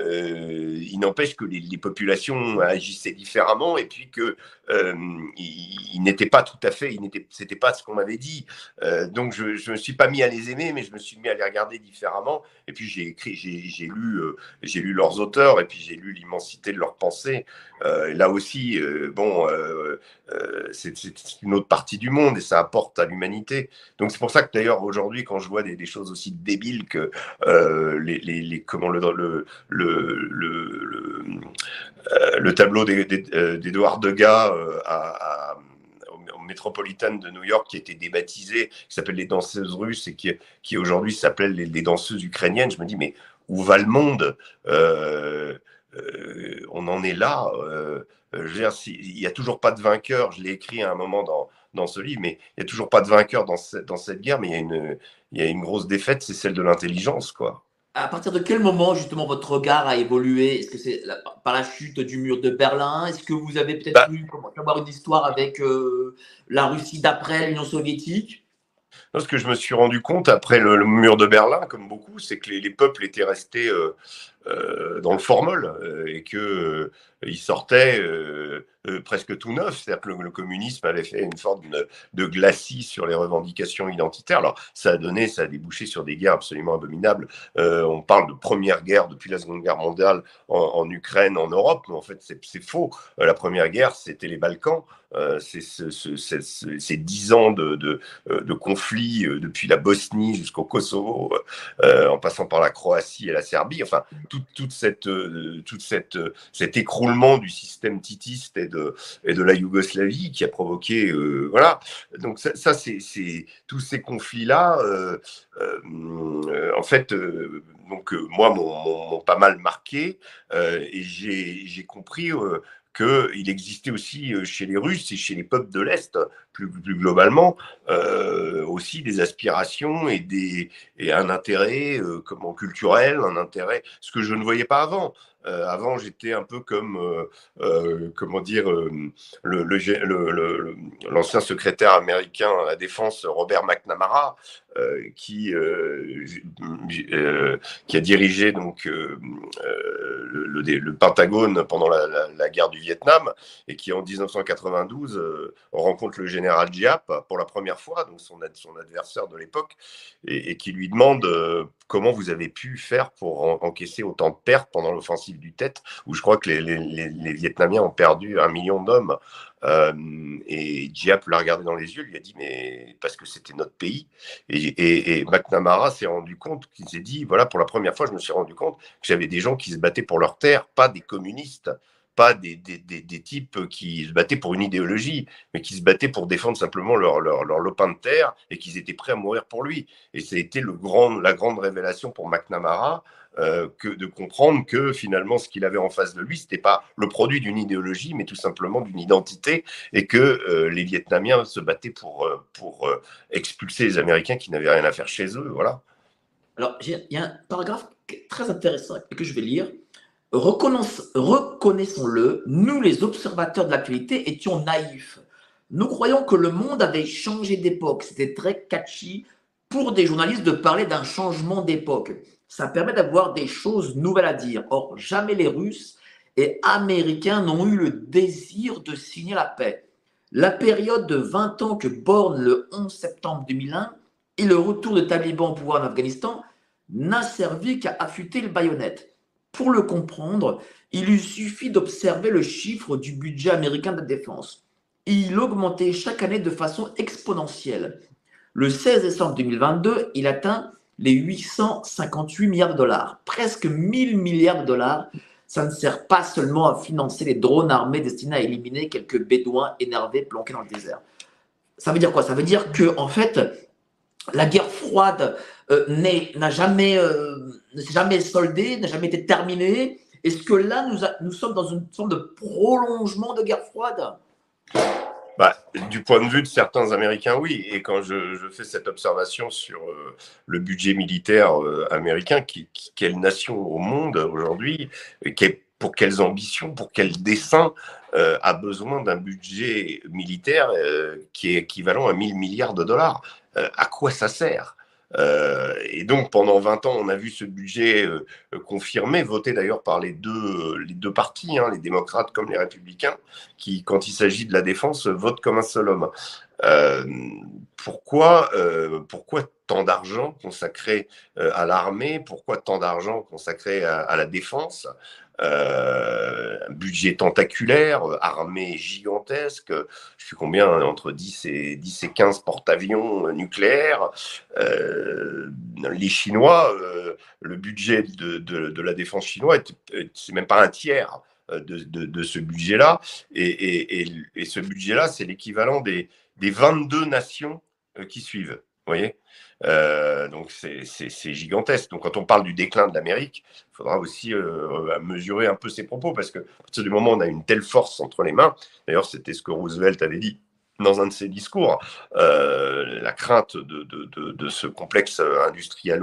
Speaker 2: il n'empêche que les, populations agissaient différemment et puis que il, n'était pas tout à fait, c'était pas ce qu'on m'avait dit. donc je, je me suis pas mis à les aimer, mais je me suis mis à les regarder différemment. Et puis j'ai écrit, j'ai, lu, j'ai lu leurs auteurs et puis j'ai lu l'immensité de leurs pensées. là aussi, bon, c'est une autre partie du monde et ça apporte à l'humanité donc c'est pour ça que d'ailleurs aujourd'hui, quand je vois des, choses aussi débiles que euh, les, comment le le le, le, euh, tableau d'Edouard Degas euh, à, au Métropolitain de New York qui a été débaptisé, qui s'appelle les danseuses russes et qui, qui aujourd'hui s'appelle les, danseuses ukrainiennes. Je me dis, mais où va le monde? On en est là. il n'y a toujours pas de vainqueur. Je l'ai écrit à un moment dans, dans ce livre, mais il n'y a toujours pas de vainqueur dans, dans cette guerre, mais il y a une, il y a une grosse défaite, c'est celle de l'intelligence, quoi.
Speaker 1: À partir de quel moment, justement, votre regard a évolué? Est-ce que c'est par la chute du mur de Berlin? Est-ce que vous avez peut-être bah, pu avoir une histoire avec euh, la Russie d'après l'Union soviétique?
Speaker 2: Ce que je me suis rendu compte après le, mur de Berlin, comme beaucoup, c'est que les, peuples étaient restés euh, euh, dans le formol et que il sortait euh, euh, presque tout neuf. C'est-à-dire que le, communisme avait fait une sorte de, glacis sur les revendications identitaires. Alors, ça a donné, ça a débouché sur des guerres absolument abominables. Euh, on parle de première guerre depuis la Seconde Guerre mondiale en, Ukraine, en Europe, mais en fait, c'est faux. la première guerre, c'était les Balkans. c'est ces dix ans de, de, conflits depuis la Bosnie jusqu'au Kosovo, en passant par la Croatie et la Serbie. Enfin, toute cette, toute cette, cet écroulement du système titiste et de, la Yougoslavie qui a provoqué. Euh, voilà. Donc, ça, c'est tous ces conflits-là, euh, euh, en fait, donc moi, m'ont pas mal marqué et j'ai compris qu'il existait aussi chez les Russes et chez les peuples de l'Est, plus, globalement, aussi des aspirations et un intérêt comment, culturel, un intérêt, ce que je ne voyais pas avant. Euh, avant, j'étais un peu comme, euh, euh, comment dire, l'ancien le, secrétaire américain à la défense, Robert McNamara, qui, qui a dirigé donc le, le, Pentagone pendant la, guerre du Vietnam et qui en 1992 rencontre le général Giap pour la première fois, donc son, son adversaire de l'époque, et, qui lui demande comment vous avez pu faire pour encaisser autant de pertes pendant l'offensive du Tête, où je crois que les, Vietnamiens ont perdu un million d'hommes. Euh, et Diap l'a regardé dans les yeux, lui a dit, mais parce que c'était notre pays. Et, McNamara s'est rendu compte, qu'il s'est dit, voilà, pour la première fois, je me suis rendu compte que j'avais des gens qui se battaient pour leur terre, pas des communistes pas des, types qui se battaient pour une idéologie, mais qui se battaient pour défendre simplement leur, leur, leur lopin de terre et qu'ils étaient prêts à mourir pour lui. Et ça a été le grand, la grande révélation pour McNamara euh, que de comprendre que finalement ce qu'il avait en face de lui, ce n'était pas le produit d'une idéologie, mais tout simplement d'une identité, et que euh, les Vietnamiens se battaient pour, euh, pour expulser les Américains qui n'avaient rien à faire chez eux. Voilà.
Speaker 1: Alors, il y a un paragraphe très intéressant que je vais lire Reconnaissons-le, nous les observateurs de l'actualité étions naïfs. Nous croyons que le monde avait changé d'époque. C'était très catchy pour des journalistes de parler d'un changement d'époque. Ça permet d'avoir des choses nouvelles à dire. Or, jamais les Russes et Américains n'ont eu le désir de signer la paix. La période de 20 ans que borne le 11 septembre 2001 et le retour de talibans au pouvoir en Afghanistan n'a servi qu'à affûter le baïonnette. Pour le comprendre, il lui suffit d'observer le chiffre du budget américain de la défense. Il augmentait chaque année de façon exponentielle. Le 16 décembre 2022, il atteint les 858 milliards de dollars, presque 1000 milliards de dollars. Ça ne sert pas seulement à financer les drones armés destinés à éliminer quelques bédouins énervés planqués dans le désert. Ça veut dire quoi? Ça veut dire que en fait, la guerre froide euh, n'a jamais, euh, jamais soldée, n'a jamais été terminée. Est-ce que là, nous, nous sommes dans une sorte de prolongement de guerre froide?
Speaker 2: Bah, du point de vue de certains Américains, oui. Et quand je, fais cette observation sur euh, le budget militaire américain, qui, quelle nation au monde aujourd'hui, pour quelles ambitions, pour quels dessins a besoin d'un budget militaire qui est équivalent à 1000 milliards de dollars euh, à quoi ça sert? Euh, et donc pendant 20 ans, on a vu ce budget euh, confirmé, voté d'ailleurs par les deux, les deux partis, hein, les démocrates comme les républicains, qui, quand il s'agit de la défense, votent comme un seul homme. pourquoi, pourquoi tant d'argent consacré à l'armée? Pourquoi tant d'argent consacré à la défense? Euh, un budget tentaculaire, euh, armée gigantesque, je sais combien, hein, entre 10 et, 10 et 15 porte-avions nucléaires. Euh, les Chinois, le budget de, la défense chinoise, c'est même pas un tiers. De, ce budget-là. Et, ce budget-là, c'est l'équivalent des, des 22 nations qui suivent. Voyez euh, donc c'est gigantesque. Donc quand on parle du déclin de l'Amérique, il faudra aussi euh, mesurer un peu ses propos parce que à partir du moment où on a une telle force entre les mains, d'ailleurs c'était ce que Roosevelt avait dit dans un de ses discours, euh, la crainte de, ce complexe industriel,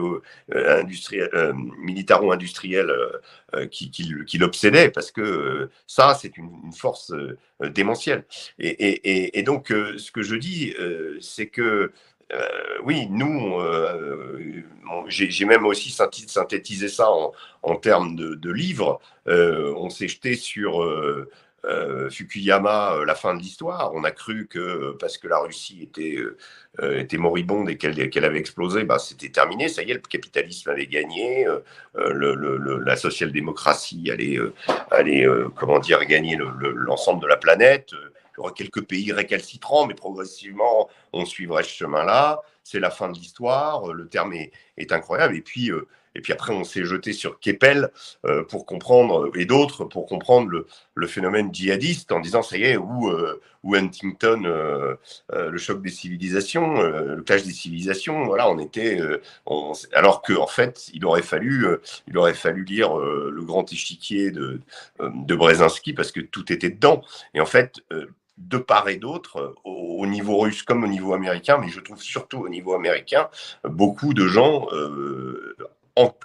Speaker 2: industriel militaro-industriel qui, qui, l'obsédait, parce que ça, c'est une, force démentielle. Et, donc, ce que je dis, c'est que euh, oui, nous, euh, j'ai même aussi synthétisé ça en, termes de, livres. Euh, on s'est jeté sur Fukuyama, la fin de l'histoire. On a cru que parce que la Russie était, moribonde et qu'elle avait explosé, bah, c'était terminé. Ça y est, le capitalisme avait gagné, la social-démocratie allait, allait comment dire, gagner l'ensemble de la planète. Il y aura quelques pays récalcitrants, mais progressivement, on suivrait ce chemin-là. C'est la fin de l'histoire. Le terme est, incroyable. Et puis, euh, Et puis après, on s'est jeté sur Keppel pour comprendre, et d'autres pour comprendre le, phénomène djihadiste en disant, ça y est, où Huntington, le choc des civilisations, le clash des civilisations, voilà, on était. alors qu'en en fait, il aurait fallu, il aurait fallu lire le grand échiquier de, de Brzezinski parce que tout était dedans. Et en fait, de part et d'autre, au, niveau russe comme au niveau américain, mais je trouve surtout au niveau américain, beaucoup de gens euh,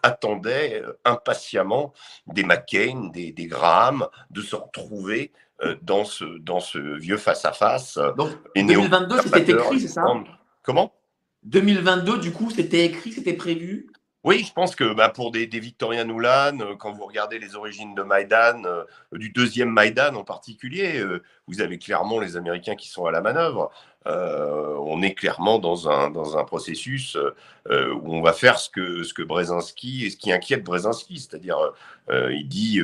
Speaker 2: attendaient impatiemment des McCain, des, des, Graham, de se retrouver euh, dans, ce, dans ce vieux face-à-face.
Speaker 1: Donc, 2022, c'était écrit, c'est ça?
Speaker 2: Comment?
Speaker 1: 2022, du coup, c'était écrit, c'était prévu?
Speaker 2: Oui, je pense que bah, pour des, des Victoria Nuland, euh, quand vous regardez les origines de Maïdan, euh, du deuxième Maïdan en particulier, euh, vous avez clairement les Américains qui sont à la manœuvre. on est clairement dans un, dans un processus où on va faire ce que, ce que Brzezinski et ce qui inquiète Brzezinski, c'est-à-dire il dit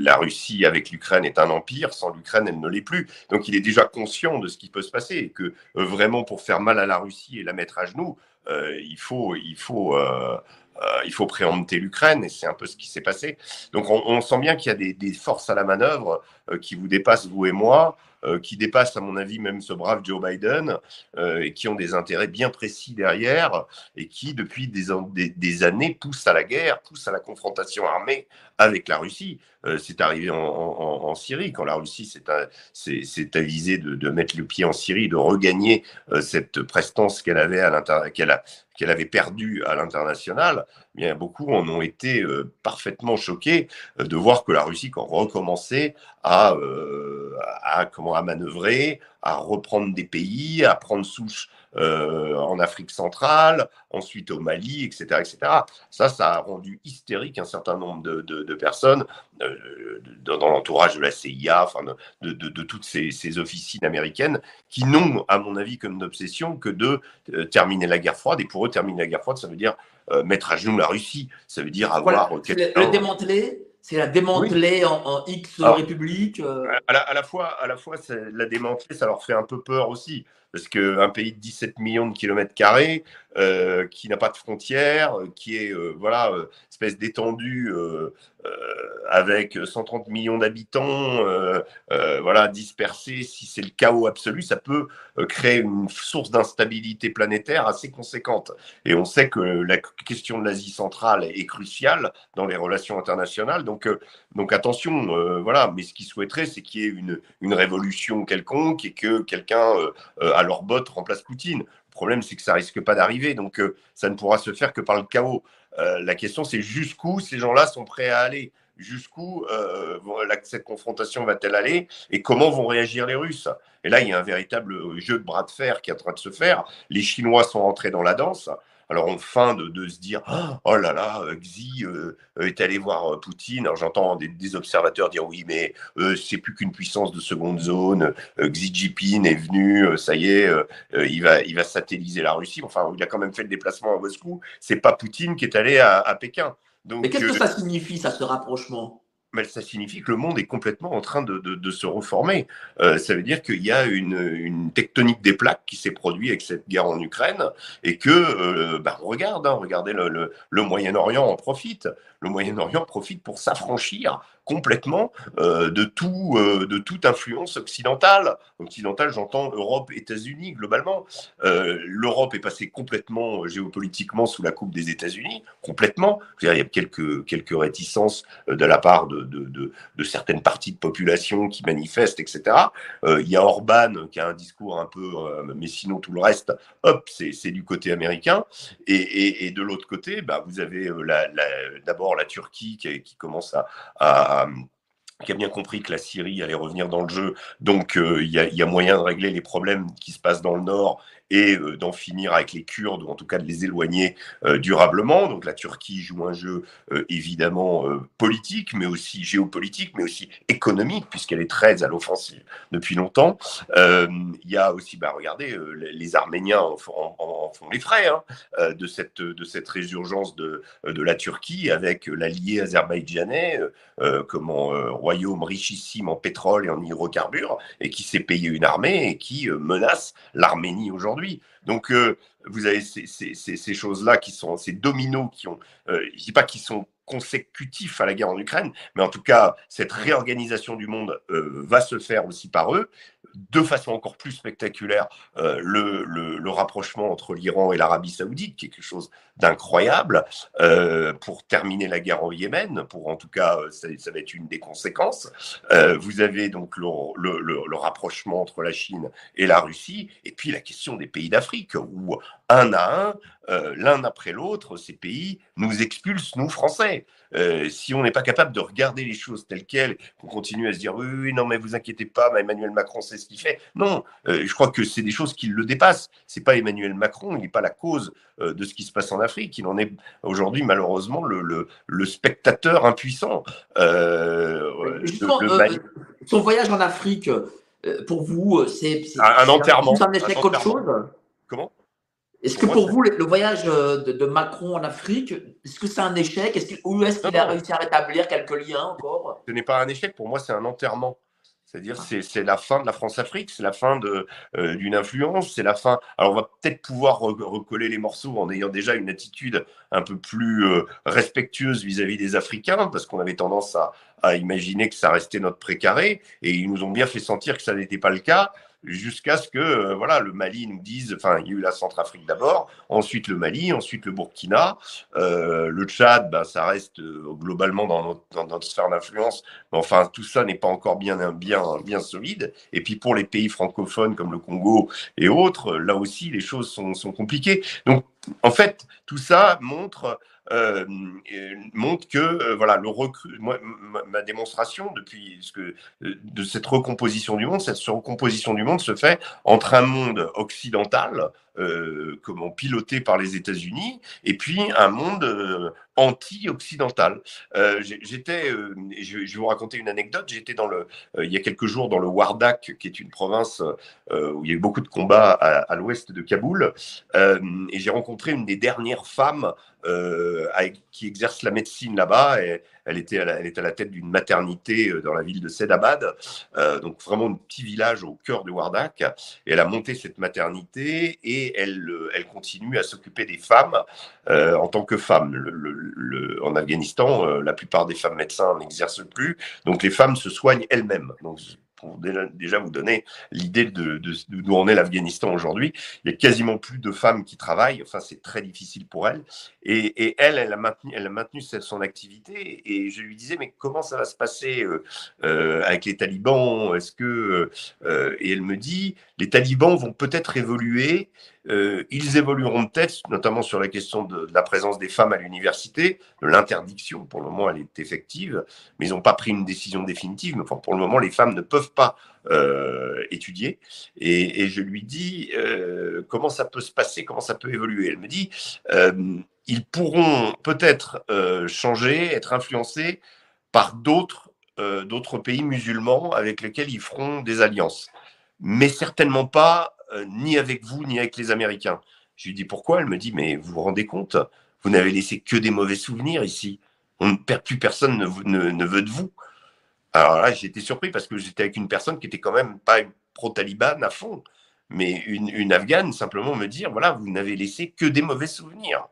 Speaker 2: la Russie avec l'Ukraine est un empire, sans l'Ukraine elle ne l'est plus. Donc il est déjà conscient de ce qui peut se passer et que vraiment pour faire mal à la Russie et la mettre à genoux, il faut, il faut, euh, euh, il faut préempter l'Ukraine et c'est un peu ce qui s'est passé. Donc on, sent bien qu'il y a des, forces à la manœuvre qui vous dépassent vous et moi. Euh, qui dépassent, à mon avis, même ce brave Joe Biden, euh, et qui ont des intérêts bien précis derrière, et qui, depuis des, années, poussent à la guerre, poussent à la confrontation armée avec la Russie. Euh, c'est arrivé en, Syrie, quand la Russie s'est avisée de, mettre le pied en Syrie, de regagner cette prestance qu'elle avait avait perdue à l'international, bien beaucoup en ont été parfaitement choqués de voir que la Russie quand recommençait à, à comment à manœuvrer, à reprendre des pays, à prendre souche euh, en Afrique centrale, ensuite au Mali, etc., etc. Ça, ça a rendu hystérique un certain nombre de, personnes euh, dans, l'entourage de la CIA, enfin de, toutes ces, officines américaines qui n'ont, à mon avis, comme d'obsession que de euh, terminer la guerre froide. Et pour eux, terminer la guerre froide, ça veut dire mettre à genoux la Russie. Ça veut dire avoir...
Speaker 1: le démanteler c'est la démanteler en, X République
Speaker 2: euh. à, la, fois, à la fois la démanteler, ça leur fait un peu peur aussi. Parce qu'un pays de 17 millions de kilomètres carrés, euh, qui n'a pas de frontières, qui est, euh, voilà, espèce d'étendue avec 130 millions d'habitants, voilà, dispersés, si c'est le chaos absolu, ça peut créer une source d'instabilité planétaire assez conséquente. Et on sait que la question de l'Asie centrale est cruciale dans les relations internationales. Donc, donc attention, voilà. Mais ce qu'ils souhaiteraient, c'est qu'il y ait une, une révolution quelconque et que quelqu'un leur botte remplace Poutine. Le problème, c'est que ça risque pas d'arriver, donc euh, ça ne pourra se faire que par le chaos. Euh, la question, c'est jusqu'où ces gens-là sont prêts à aller? Jusqu'où euh, cette confrontation va-t-elle aller? Et comment vont réagir les Russes? Et là, il y a un véritable jeu de bras de fer qui est en train de se faire. Les Chinois sont entrés dans la danse. Alors on feint de, se dire oh là là, euh, Xi euh, est allé voir euh, Poutine. Alors j'entends des, observateurs dire oui, mais c'est plus qu'une puissance de seconde zone. Xi Jinping est venu, ça y est, il va il va satelliser la Russie. Enfin, il a quand même fait le déplacement à Moscou. C'est pas Poutine qui est allé à, à Pékin.
Speaker 1: Donc, mais qu'est-ce que ça signifie, ça, ce rapprochement?
Speaker 2: Mais ça signifie que le monde est complètement en train de, se reformer. Euh, ça veut dire qu'il y a une, tectonique des plaques qui s'est produite avec cette guerre en Ukraine et que, euh, bah, regarde, hein, regardez, le Moyen-Orient en profite. Le Moyen-Orient profite pour s'affranchir complètement euh, de, tout, euh, de toute influence occidentale. Occidentale, j'entends Europe, États-Unis globalement. Euh, L'Europe est passée complètement géopolitiquement sous la coupe des États-Unis, complètement. il y a quelques, quelques réticences de la part de, certaines parties de population qui manifestent, etc. il y a Orban qui a un discours un peu, mais sinon tout le reste, hop, c'est du côté américain. Et, de l'autre côté, bah, vous avez la, d'abord la Turquie qui, commence à qui a bien compris que la Syrie allait revenir dans le jeu. Donc, euh, il y, a moyen de régler les problèmes qui se passent dans le nord et euh, d'en finir avec les Kurdes, ou en tout cas de les éloigner euh, durablement. Donc la Turquie joue un jeu euh, évidemment politique, mais aussi géopolitique, mais aussi économique, puisqu'elle est très à l'offensive depuis longtemps. Il y a aussi, bah, regardez, les Arméniens en, font les frais hein, de, cette, de cette résurgence de, de la Turquie avec l'allié azerbaïdjanais, comment royaume richissime en pétrole et en hydrocarbures, et qui s'est payé une armée et qui menace l'Arménie aujourd'hui aujourd'hui. Donc, vous avez ces, ces, choses-là qui sont ces dominos qui ont, je ne dis pas qu'ils sont consécutifs à la guerre en Ukraine, mais en tout cas, cette réorganisation du monde va se faire aussi par eux de façon encore plus spectaculaire euh, le, rapprochement entre l'Iran et l'Arabie saoudite, quelque chose d'incroyable, euh, pour terminer la guerre au Yémen, pour en tout cas, euh, ça, va être une des conséquences. vous avez donc le, le, rapprochement entre la Chine et la Russie, et puis la question des pays d'Afrique, où un à un, euh, l'un après l'autre, ces pays nous expulsent, nous, Français. Euh, si on n'est pas capable de regarder les choses telles quelles, qu'on continue à se dire oui, oui, non, mais vous inquiétez pas, Emmanuel Macron sait ce qu'il fait. Non, euh, je crois que c'est des choses qui le dépassent. C'est pas Emmanuel Macron, il n'est pas la cause de ce qui se passe en Afrique. Il en est aujourd'hui, malheureusement, le, le, spectateur impuissant.
Speaker 1: son voyage en Afrique, pour vous, c'est
Speaker 2: un, enterrement.
Speaker 1: un échec autre chose?
Speaker 2: Comment?
Speaker 1: Est-ce que pour vous, le, voyage euh, de, Macron en Afrique, est-ce que c'est un échec? Est-ce Ou est-ce qu'il a réussi à rétablir quelques liens encore?
Speaker 2: Ce n'est pas un échec, pour moi, c'est un enterrement. C'est-à-dire, c'est la fin de la France-Afrique, c'est la fin euh, d'une influence, c'est la fin. Alors, on va peut-être pouvoir recoller les morceaux en ayant déjà une attitude un peu plus euh, respectueuse vis-à-vis des Africains, parce qu'on avait tendance à, à, imaginer que ça restait notre précaré, et ils nous ont bien fait sentir que ça n'était pas le cas jusqu'à ce que euh, voilà, le Mali nous dise, enfin, il y a eu la Centrafrique d'abord, ensuite le Mali, ensuite le Burkina, euh, le Tchad, ben, ça reste euh, globalement dans notre, dans notre sphère d'influence, mais enfin, tout ça n'est pas encore bien, bien, bien solide. Et puis pour les pays francophones comme le Congo et autres, là aussi, les choses sont, sont compliquées. Donc, en fait, tout ça montre euh, montre que euh, voilà le moi, ma, démonstration depuis ce que euh, de cette recomposition du monde, cette recomposition du monde se fait entre un monde occidental comment piloté par les États-Unis, et puis un monde euh, anti-occidental. Euh, j'étais, je, vais vous raconter une anecdote. J'étais dans le, il y a quelques jours dans le Wardak, qui est une province où il y a eu beaucoup de combats à, l'ouest de Kaboul, et j'ai rencontré une des dernières femmes qui exerce la médecine là-bas. Elle était, à la, elle était à la tête d'une maternité dans la ville de Sedabad, donc vraiment un petit village au cœur de Wardak. Et elle a monté cette maternité et elle, euh, elle continue à s'occuper des femmes euh, en tant que femme. Le, en Afghanistan, euh, la plupart des femmes médecins n'exercent plus, donc les femmes se soignent elles-mêmes. Déjà, vous donner l'idée de, d'où en est l'Afghanistan aujourd'hui. Il y a quasiment plus de femmes qui travaillent. Enfin, c'est très difficile pour elles. Et, elle, elle a maintenu, elle a maintenu son activité. Et je lui disais, mais comment ça va se passer avec les talibans? Est-ce que et elle me dit, les talibans vont peut-être évoluer euh, ils évolueront peut-être, notamment sur la question de, la présence des femmes à l'université, de l'interdiction. Pour le moment, elle est effective, mais ils n'ont pas pris une décision définitive. Mais pour le moment, les femmes ne peuvent pas euh, étudier. Et, je lui dis euh, comment ça peut se passer, comment ça peut évoluer? Elle me dit ils pourront peut-être changer, être influencés par d'autres pays musulmans avec lesquels ils feront des alliances, mais certainement pas euh, ni avec vous, ni avec les Américains. Je lui dis pourquoi? Elle me dit, mais vous vous rendez compte? Vous n'avez laissé que des mauvais souvenirs ici. On plus personne ne, veut de vous. Alors là, été surpris parce que j'étais avec une personne qui était quand même pas pro-Taliban à fond, mais une, Afghane simplement me dire, voilà, vous n'avez laissé que des mauvais souvenirs.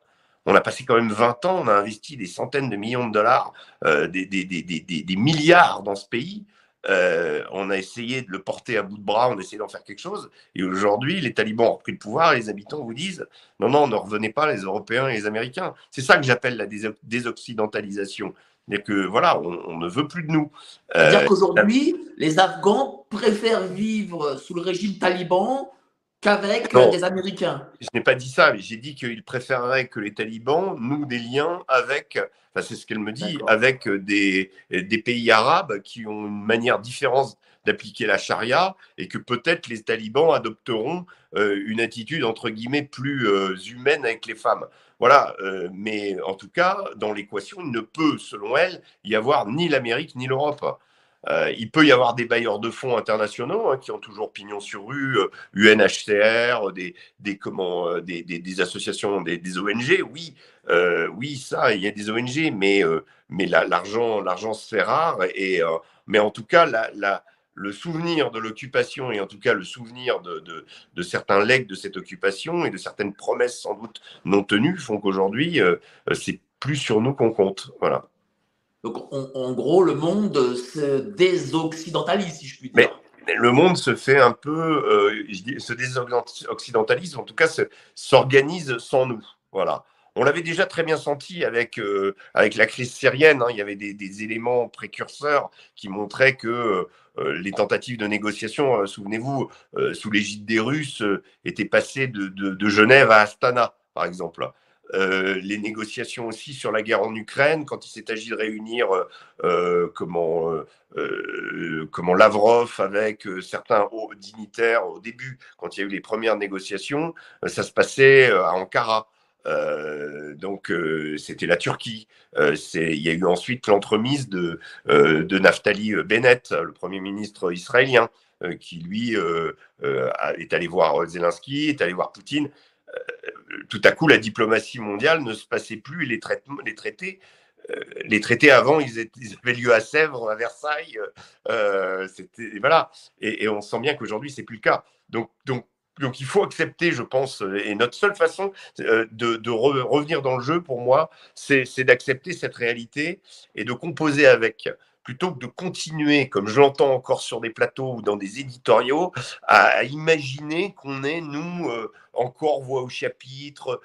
Speaker 2: On a passé quand même 20 ans, on a investi des centaines de millions de dollars, euh, des, milliards dans ce pays. Euh, on a essayé de le porter à bout de bras, on a essayé d'en faire quelque chose. Et aujourd'hui, les talibans ont repris le pouvoir et les habitants vous disent non, non, ne revenez pas, les Européens et les Américains. C'est ça que j'appelle la désoccidentalisation. C'est-à-dire que voilà, on, ne veut plus de nous.
Speaker 1: C'est-à-dire euh, qu'aujourd'hui, les Afghans préfèrent vivre sous le régime taliban qu'avec des Américains.
Speaker 2: Je n'ai pas dit ça, mais j'ai dit qu'ils préféreraient que les talibans nouent des liens avec c'est ce qu'elle me dit, avec euh, des, des, pays arabes qui ont une manière différente d'appliquer la charia et que peut-être les talibans adopteront euh, une attitude entre guillemets plus euh, humaine avec les femmes. Voilà, mais en tout cas, dans l'équation, il ne peut, selon elle, y avoir ni l'Amérique ni l'Europe. Euh, il peut y avoir des bailleurs de fonds internationaux hein, qui ont toujours pignon sur rue, UNHCR, euh, comment, euh, des, associations, des, ONG. Oui, oui, ça, il y a des ONG, mais, l'argent, l'argent fait rare. Mais en tout cas, le souvenir de l'occupation et en tout cas le souvenir de, de, certains legs de cette occupation et de certaines promesses sans doute non tenues font qu'aujourd'hui, c'est plus sur nous qu'on compte. Voilà.
Speaker 1: Donc en gros, le monde se désoccidentalise, si je puis dire.
Speaker 2: Mais, le monde se fait un peu, euh, se désoccidentalise, en tout cas s'organise sans nous. Voilà. On l'avait déjà très bien senti avec, euh, avec la crise syrienne. Hein. Il y avait des, des, éléments précurseurs qui montraient que euh, les tentatives de négociation, souvenez-vous, sous l'égide des Russes, étaient passées de, Genève à Astana, par exemple. Les négociations aussi sur la guerre en Ukraine, quand il s'est agi de réunir comment, comment Lavrov avec certains hauts dignitaires au début, quand il y a eu les premières négociations, ça se passait à Ankara. Euh, donc euh, c'était la Turquie. Euh, il y a eu ensuite l'entremise de Naftali Bennett, le premier ministre israélien, qui lui est allé voir Zelensky, est allé voir Poutine. Tout à coup, la diplomatie mondiale ne se passait plus les, traitements, les traités les traités avant, ils, avaient lieu à Sèvres, à Versailles. c'était voilà, et, et, on sent bien qu'aujourd'hui c'est plus le cas. Donc, donc il faut accepter, je pense, euh, et notre seule façon euh, de, revenir dans le jeu, pour moi, c'est d'accepter cette réalité et de composer avec plutôt que de continuer, comme je l'entends encore sur des plateaux ou dans des éditoriaux, à, imaginer qu'on est, nous, euh, encore voix au chapitre,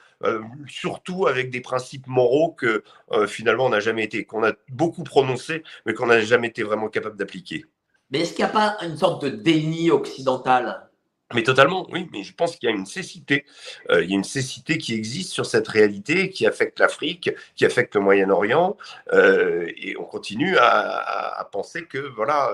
Speaker 2: surtout avec des principes moraux que finalement on n'a jamais été, qu'on a beaucoup prononcés, mais qu'on n'a jamais été vraiment capable d'appliquer.
Speaker 1: Mais est-ce qu'il n'y a pas une sorte de déni occidental?
Speaker 2: Mais totalement, oui, mais je pense qu'il y a une cécité. Euh, il y a une cécité qui existe sur cette réalité qui affecte l'Afrique, qui affecte le Moyen-Orient, euh, et on continue à, penser que voilà,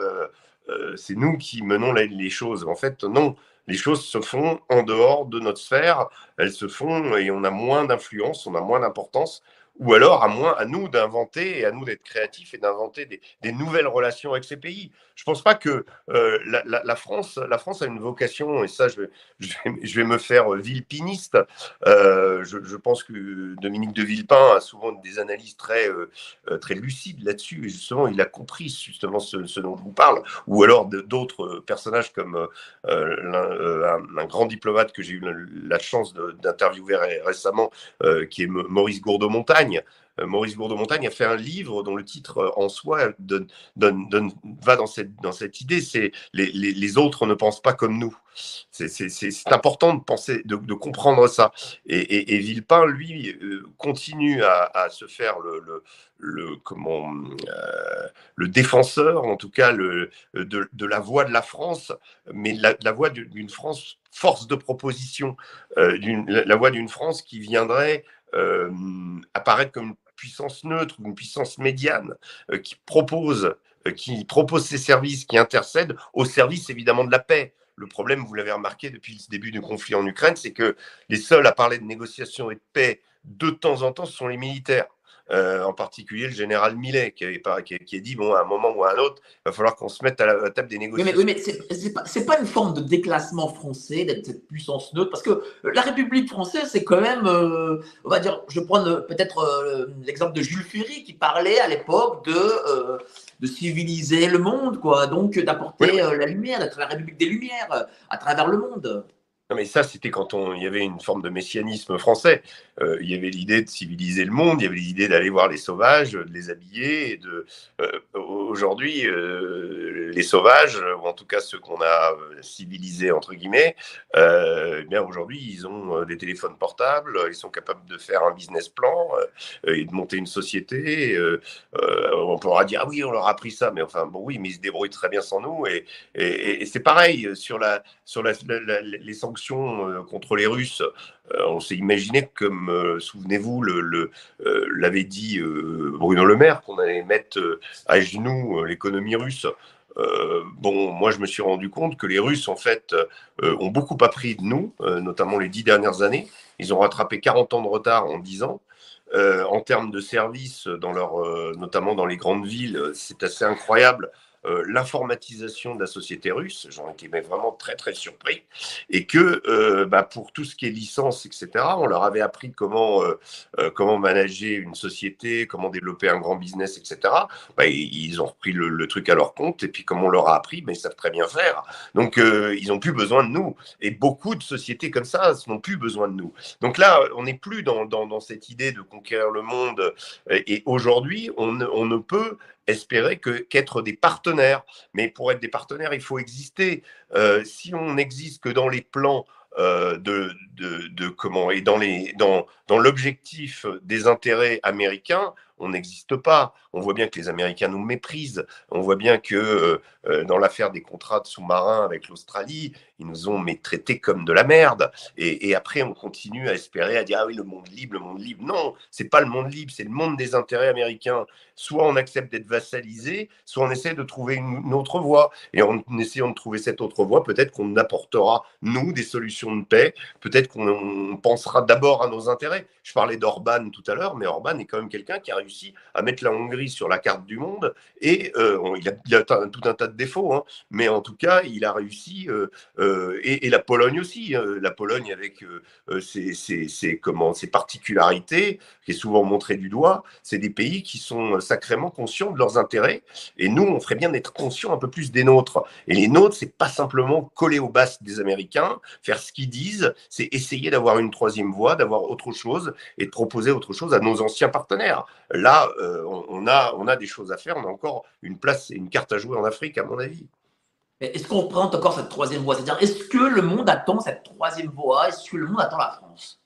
Speaker 2: euh, c'est nous qui menons les, choses. En fait, non, les choses se font en dehors de notre sphère, elles se font et on a moins d'influence, on a moins d'importance ou alors à moins à nous d'inventer et à nous d'être créatifs et d'inventer des, nouvelles relations avec ces pays. Je ne pense pas que euh, la, France, la France a une vocation, et ça je vais, me faire vilpiniste, euh, je, pense que Dominique de Villepin a souvent des analyses très, euh, très lucides là-dessus, et justement il a compris justement ce, dont je vous parle, ou alors d'autres personnages comme un, grand diplomate que j'ai eu la, chance d'interviewer récemment, qui est Maurice Gourdeau-Montagne, euh, Maurice Gourdeau-Montagne a fait un livre dont le titre euh, en soi va dans cette, idée, c'est les, autres ne pensent pas comme nous. C'est important de penser, de, comprendre ça. Et, Villepin, lui, euh, continue à, se faire le, comment, le défenseur, en tout cas le, de, la voix de la France, mais la, voix d'une France force de proposition, la voix d'une France qui viendrait apparaître comme une puissance neutre une puissance médiane euh, qui propose euh, qui propose ses services, qui intercède au service évidemment de la paix. Le problème, vous l'avez remarqué depuis le début du conflit en Ukraine, c'est que les seuls à parler de négociation et de paix de temps en temps, sont les militaires. Euh, en particulier le général Millet, qui, avait qui, a dit bon, à un moment ou à un autre, il va falloir qu'on se mette à la, table des négociations.
Speaker 1: Oui, mais, mais c'est pas, une forme de déclassement français d'être cette puissance neutre, parce que la République française, c'est quand même, euh, on va dire, je prends peut-être euh, l'exemple de Jules Ferry qui parlait à l'époque de, de civiliser le monde, quoi, donc d'apporter la lumière, d'être la République des Lumières à travers le monde
Speaker 2: mais ça, c'était quand on, il y avait une forme de messianisme français. Euh, il y avait l'idée de civiliser le monde, il y avait l'idée d'aller voir les sauvages, de les habiller. Et de, euh, aujourd'hui, euh, les sauvages, ou en tout cas ceux qu'on a civilisés entre guillemets, eh bien aujourd'hui, ils ont des téléphones portables, ils sont capables de faire un business plan et de monter une société. on pourra dire ah oui, on leur a appris ça, mais enfin bon oui, mais ils se débrouillent très bien sans nous. Et, c'est pareil sur la sur les sanctions contre les Russes, on s'est imaginé, comme euh, souvenez-vous, le, l'avait dit Bruno Le Maire, qu'on allait mettre à genoux l'économie russe. bon, moi, je me suis rendu compte que les Russes, en fait, ont beaucoup appris de nous, notamment les dix dernières années. Ils ont rattrapé 40 ans de retard en 10 ans. en termes de services, dans notamment dans les grandes villes, c'est assez incroyable euh, l'informatisation de la société russe. J'en étais vraiment très très surpris. Et que euh, bah, pour tout ce qui est licence, etc., on leur avait appris comment, comment manager une société, comment développer un grand business, etc. Bah, ils ont repris le, truc à leur compte. Et puis comme on leur a appris, bah, ils savent très bien faire. Donc ils n'ont plus besoin de nous. Et beaucoup de sociétés comme ça n'ont plus besoin de nous. Donc là, on n'est plus dans, dans, dans, cette idée de conquérir le monde. Et aujourd'hui, on, on ne peut espérer que qu'être des partenaires. Mais pour être des partenaires, il faut exister. Euh, si on n'existe que dans les plans euh, de, comment et dans les dans l'objectif des intérêts américains, on n'existe pas. On voit bien que les Américains nous méprisent. On voit bien que euh, euh, dans l'affaire des contrats de sous-marins avec l'Australie, ils nous ont traités comme de la merde. Et, après, on continue à espérer, à dire ah oui, le monde libre, le monde libre. Non, c'est pas le monde libre, c'est le monde des intérêts américains. Soit on accepte d'être vassalisé, soit on essaie de trouver une, autre voie. Et en essayant de trouver cette autre voie, peut-être qu'on apportera nous des solutions de paix. Peut-être qu'on pensera d'abord à nos intérêts. Je parlais d'Orban tout à l'heure, mais Orban est quand même quelqu'un qui a réussi à mettre la Hongrie sur la carte du monde. Et euh, il, a, tout un tas de défauts, hein. mais en tout cas, il a réussi. Euh, euh, et, la Pologne aussi. la Pologne avec ses, comment, ses particularités, qui est souvent montrée du doigt, c'est des pays qui sont sacrément conscients de leurs intérêts. Et nous, on ferait bien d'être conscients un peu plus des nôtres. Et les nôtres, c'est pas simplement coller aux basses des Américains, faire ce qu'ils disent, c'est essayer d'avoir une troisième voie, d'avoir autre chose et de proposer autre chose à nos anciens partenaires. Là, euh, on, a, on a des choses à faire, on a encore une place et une carte à jouer en Afrique, à mon avis.
Speaker 1: Est-ce qu'on prend encore cette troisième voie? C'est-à-dire, est-ce que le monde attend cette troisième voie? Est-ce que le monde attend la France?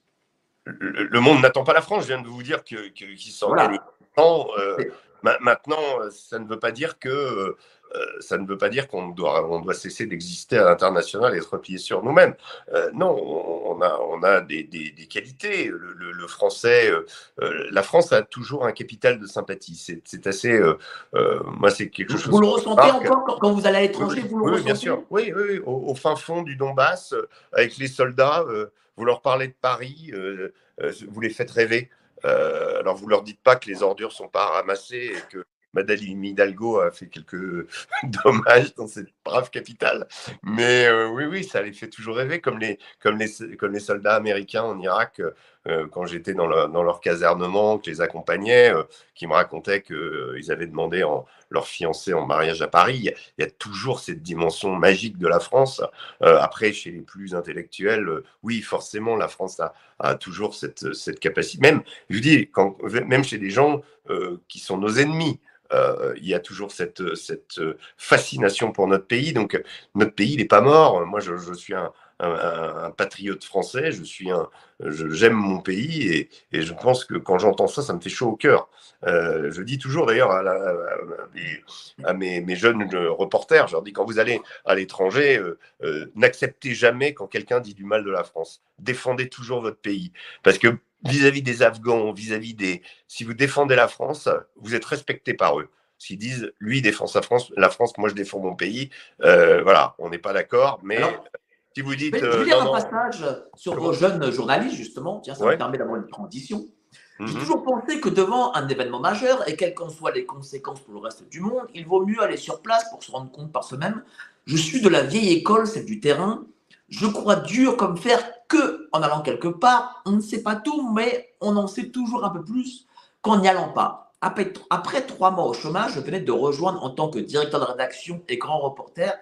Speaker 2: Le, monde n'attend pas la France, je viens de vous dire qu'il que, s'en voilà. Euh, maintenant, ça ne veut pas dire que euh, ça ne veut pas dire qu'on doit, on doit cesser d'exister à l'international et se replier sur nous-mêmes. Euh, non, on a, on a des, des, qualités. Le, français, euh, la France a toujours un capital de sympathie. C'est assez. moi, c'est quelque chose.
Speaker 1: Vous le ressentez encore quand, vous allez à l'étranger
Speaker 2: Oui, oui bien sûr. Oui, oui, au, fin fond du Donbass, avec les soldats, vous leur parlez de Paris, vous les faites rêver. alors, vous leur dites pas que les ordures sont pas ramassées et que Madeleine Hidalgo a fait quelques dommages dans cette brave capitale. Mais euh, oui, oui, ça les fait toujours rêver, comme les, comme les, comme les soldats américains en Irak, euh, quand j'étais dans, leur casernement, que je les accompagnais, euh, qui me racontaient qu'ils avaient demandé en, leur fiancée en mariage à Paris. Il y, a, toujours cette dimension magique de la France. après, chez les plus intellectuels, oui, forcément, la France a, toujours cette, capacité. Même, je dis, même chez des gens qui sont nos ennemis, euh, il y a toujours cette, fascination pour notre pays. Donc, notre pays, n'est pas mort. Moi, je, suis un, un, patriote français, je suis un, j'aime mon pays et, je pense que quand j'entends ça, ça me fait chaud au cœur. Euh, je dis toujours d'ailleurs à, mes, jeunes reporters, je leur dis quand vous allez à l'étranger, euh, n'acceptez jamais quand quelqu'un dit du mal de la France. Défendez toujours votre pays parce que vis-à-vis des Afghans, vis-à-vis des... Si vous défendez la France, vous êtes respecté par eux. S'ils disent, lui défend sa France, la France, moi je défends mon pays, euh, voilà, on n'est pas d'accord, mais si vous dites...
Speaker 1: je vais lire un passage sur vos jeunes journalistes, justement, tiens, ça me permet d'avoir une transition. J'ai mhm. toujours pensé que devant un événement majeur, et quelles qu'en soient les conséquences pour le reste du monde, il vaut mieux aller sur place pour se rendre compte par soi-même. Je suis de la vieille école, celle du terrain. Je crois dur comme faire que en allant quelque part, on ne sait pas tout, mais on en sait toujours un peu plus qu'en n'y allant pas. Après, après, trois mois au chômage, je venais de rejoindre en tant que directeur de rédaction et grand reporter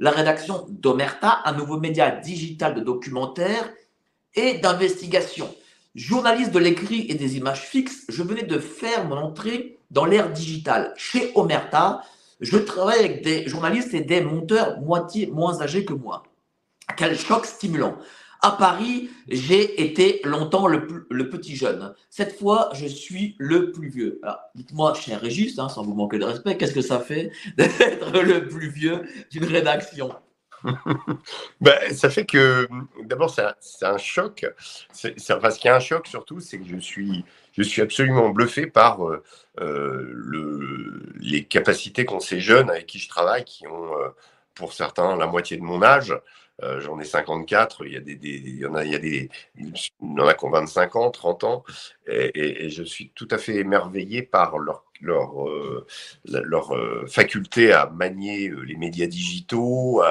Speaker 1: la rédaction d'Omerta, un nouveau média digital de documentaire et d'investigation. Journaliste de l'écrit et des images fixes, je venais de faire mon entrée dans l'ère digitale. Chez Omerta, je travaille avec des journalistes et des monteurs moitié moins âgés que moi. Quel choc stimulant. À Paris, j'ai été longtemps le, petit jeune. Cette fois, je suis le plus vieux. dites-moi, cher Régis, hein, sans vous manquer de respect, qu'est-ce que ça fait d'être le plus vieux d'une rédaction?
Speaker 2: Ben, ça fait que, d'abord, c'est un, choc. C'est, enfin, ce qui est un choc surtout, c'est que je suis, absolument bluffé par euh, euh, le, les capacités qu'ont ces jeunes avec qui je travaille, qui ont, euh, pour certains, la moitié de mon âge, J'en ai 54. Il y, a des, il, y en a, il, y a des, il y a qui ont 25 ans, 30 ans. Et, je suis tout à fait émerveillé par leur leur, euh, leur euh, faculté à manier euh, les médias digitaux,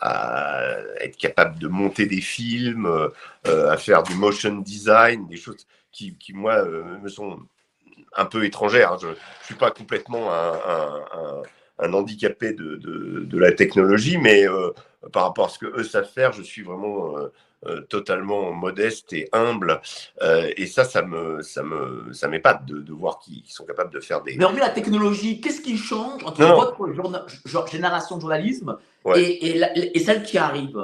Speaker 2: à, être capable de monter des films, à faire du motion design, des choses qui, qui moi, me sont un peu étrangères. Je ne suis pas complètement un, handicapé de, de, de, la technologie, mais par rapport à ce que eux savent faire, je suis vraiment euh, totalement modeste et humble. Euh, et ça, ça me, ça me, ça m'épate de, de voir qu'ils sont capables de faire des.
Speaker 1: Mais hormis la technologie, qu'est-ce qui change entre votre génération de journalisme et, et, celle qui arrive?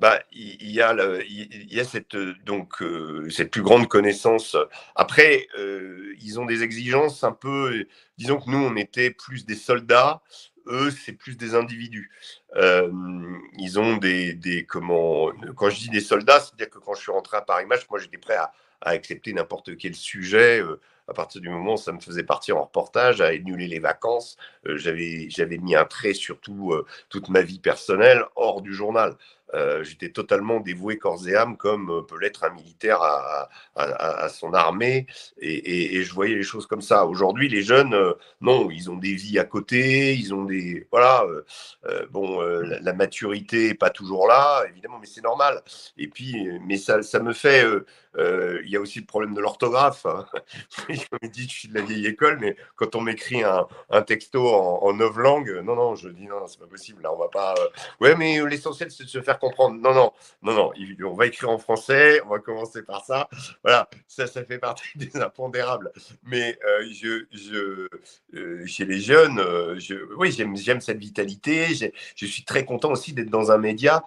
Speaker 2: Bah, il y a, il y a cette, donc, euh, cette plus grande connaissance. Après, ils ont des exigences un peu. Disons que nous, on était plus des soldats eux, c'est plus des individus. Euh, ils ont des, des, comment, quand je dis des soldats, c'est-à-dire que quand je suis rentré à Paris Match, moi j'étais prêt à, à accepter n'importe quel sujet. Euh, à partir du moment où ça me faisait partir en reportage, à annuler les vacances, euh, j'avais j'avais mis un trait sur tout, toute ma vie personnelle hors du journal. Euh, j'étais totalement dévoué corps et âme, comme euh, peut l'être un militaire à, son armée, et, je voyais les choses comme ça. Aujourd'hui, les jeunes, euh, non, ils ont des vies à côté, ils ont des, voilà, bon, la, maturité n'est pas toujours là, évidemment, mais c'est normal. Et puis, mais ça, ça me fait, il aussi le problème de l'orthographe. Hein. je me dis, je suis de la vieille école, mais quand on m'écrit un, texto en, neuf langues, non, non, je dis non, c'est pas possible. Là, on va pas. Ouais, mais l'essentiel, c'est de se faire comprendre. Non, non, non, non. On va écrire en français. On va commencer par ça. Voilà, ça, ça fait partie des impondérables. Mais euh, je, je euh, chez les jeunes, euh, je, oui, j'aime cette vitalité. Je suis très content aussi d'être dans un média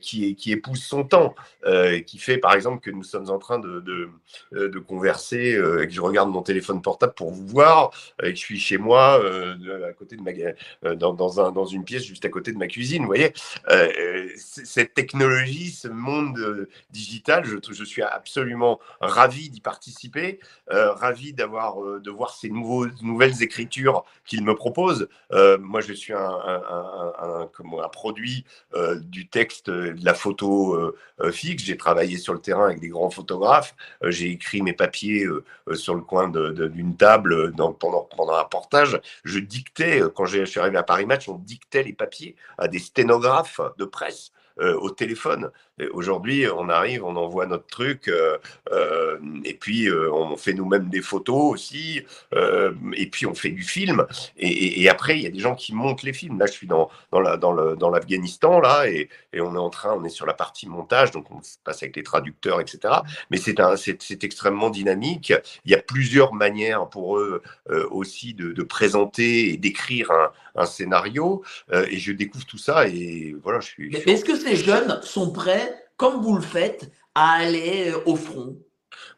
Speaker 2: qui, qui épouse son temps, qui fait, par exemple, que nous sommes en train de, de converser et que je regarde mon téléphone portable pour vous voir et que je suis chez moi, à côté de ma, dans, un, dans une pièce juste à côté de ma cuisine. Vous voyez, cette technologie, ce monde euh, digital, je, je suis absolument ravi d'y participer, euh, ravi d'avoir, euh, de voir ces nouveaux, nouvelles écritures qu'il me propose. moi, je suis un, un produit du texte, de la photo fixe. J'ai travaillé sur le terrain avec des grands photographes. J'ai écrit mes papiers sur le coin d'une table pendant, pendant un portage. Je dictais, quand je suis arrivé à Paris Match, on dictait les papiers à des sténographes de presse. Euh, au téléphone. Aujourd'hui, on arrive, on envoie notre truc, euh, euh, et puis on fait nous-mêmes des photos aussi, et puis on fait du film. Et, après, il y a des gens qui montent les films. Là, je suis dans, dans l'Afghanistan, dans là, et, on est en train, on est sur la partie montage, donc on se passe avec les traducteurs, etc. Mais c'est extrêmement dynamique. Il y a plusieurs manières pour eux aussi de, présenter et d'écrire un, un, scénario. et je découvre tout ça, et voilà, je suis.
Speaker 1: Mais est-ce que ces jeunes sont prêts, comme vous le faites, à aller euh, au front?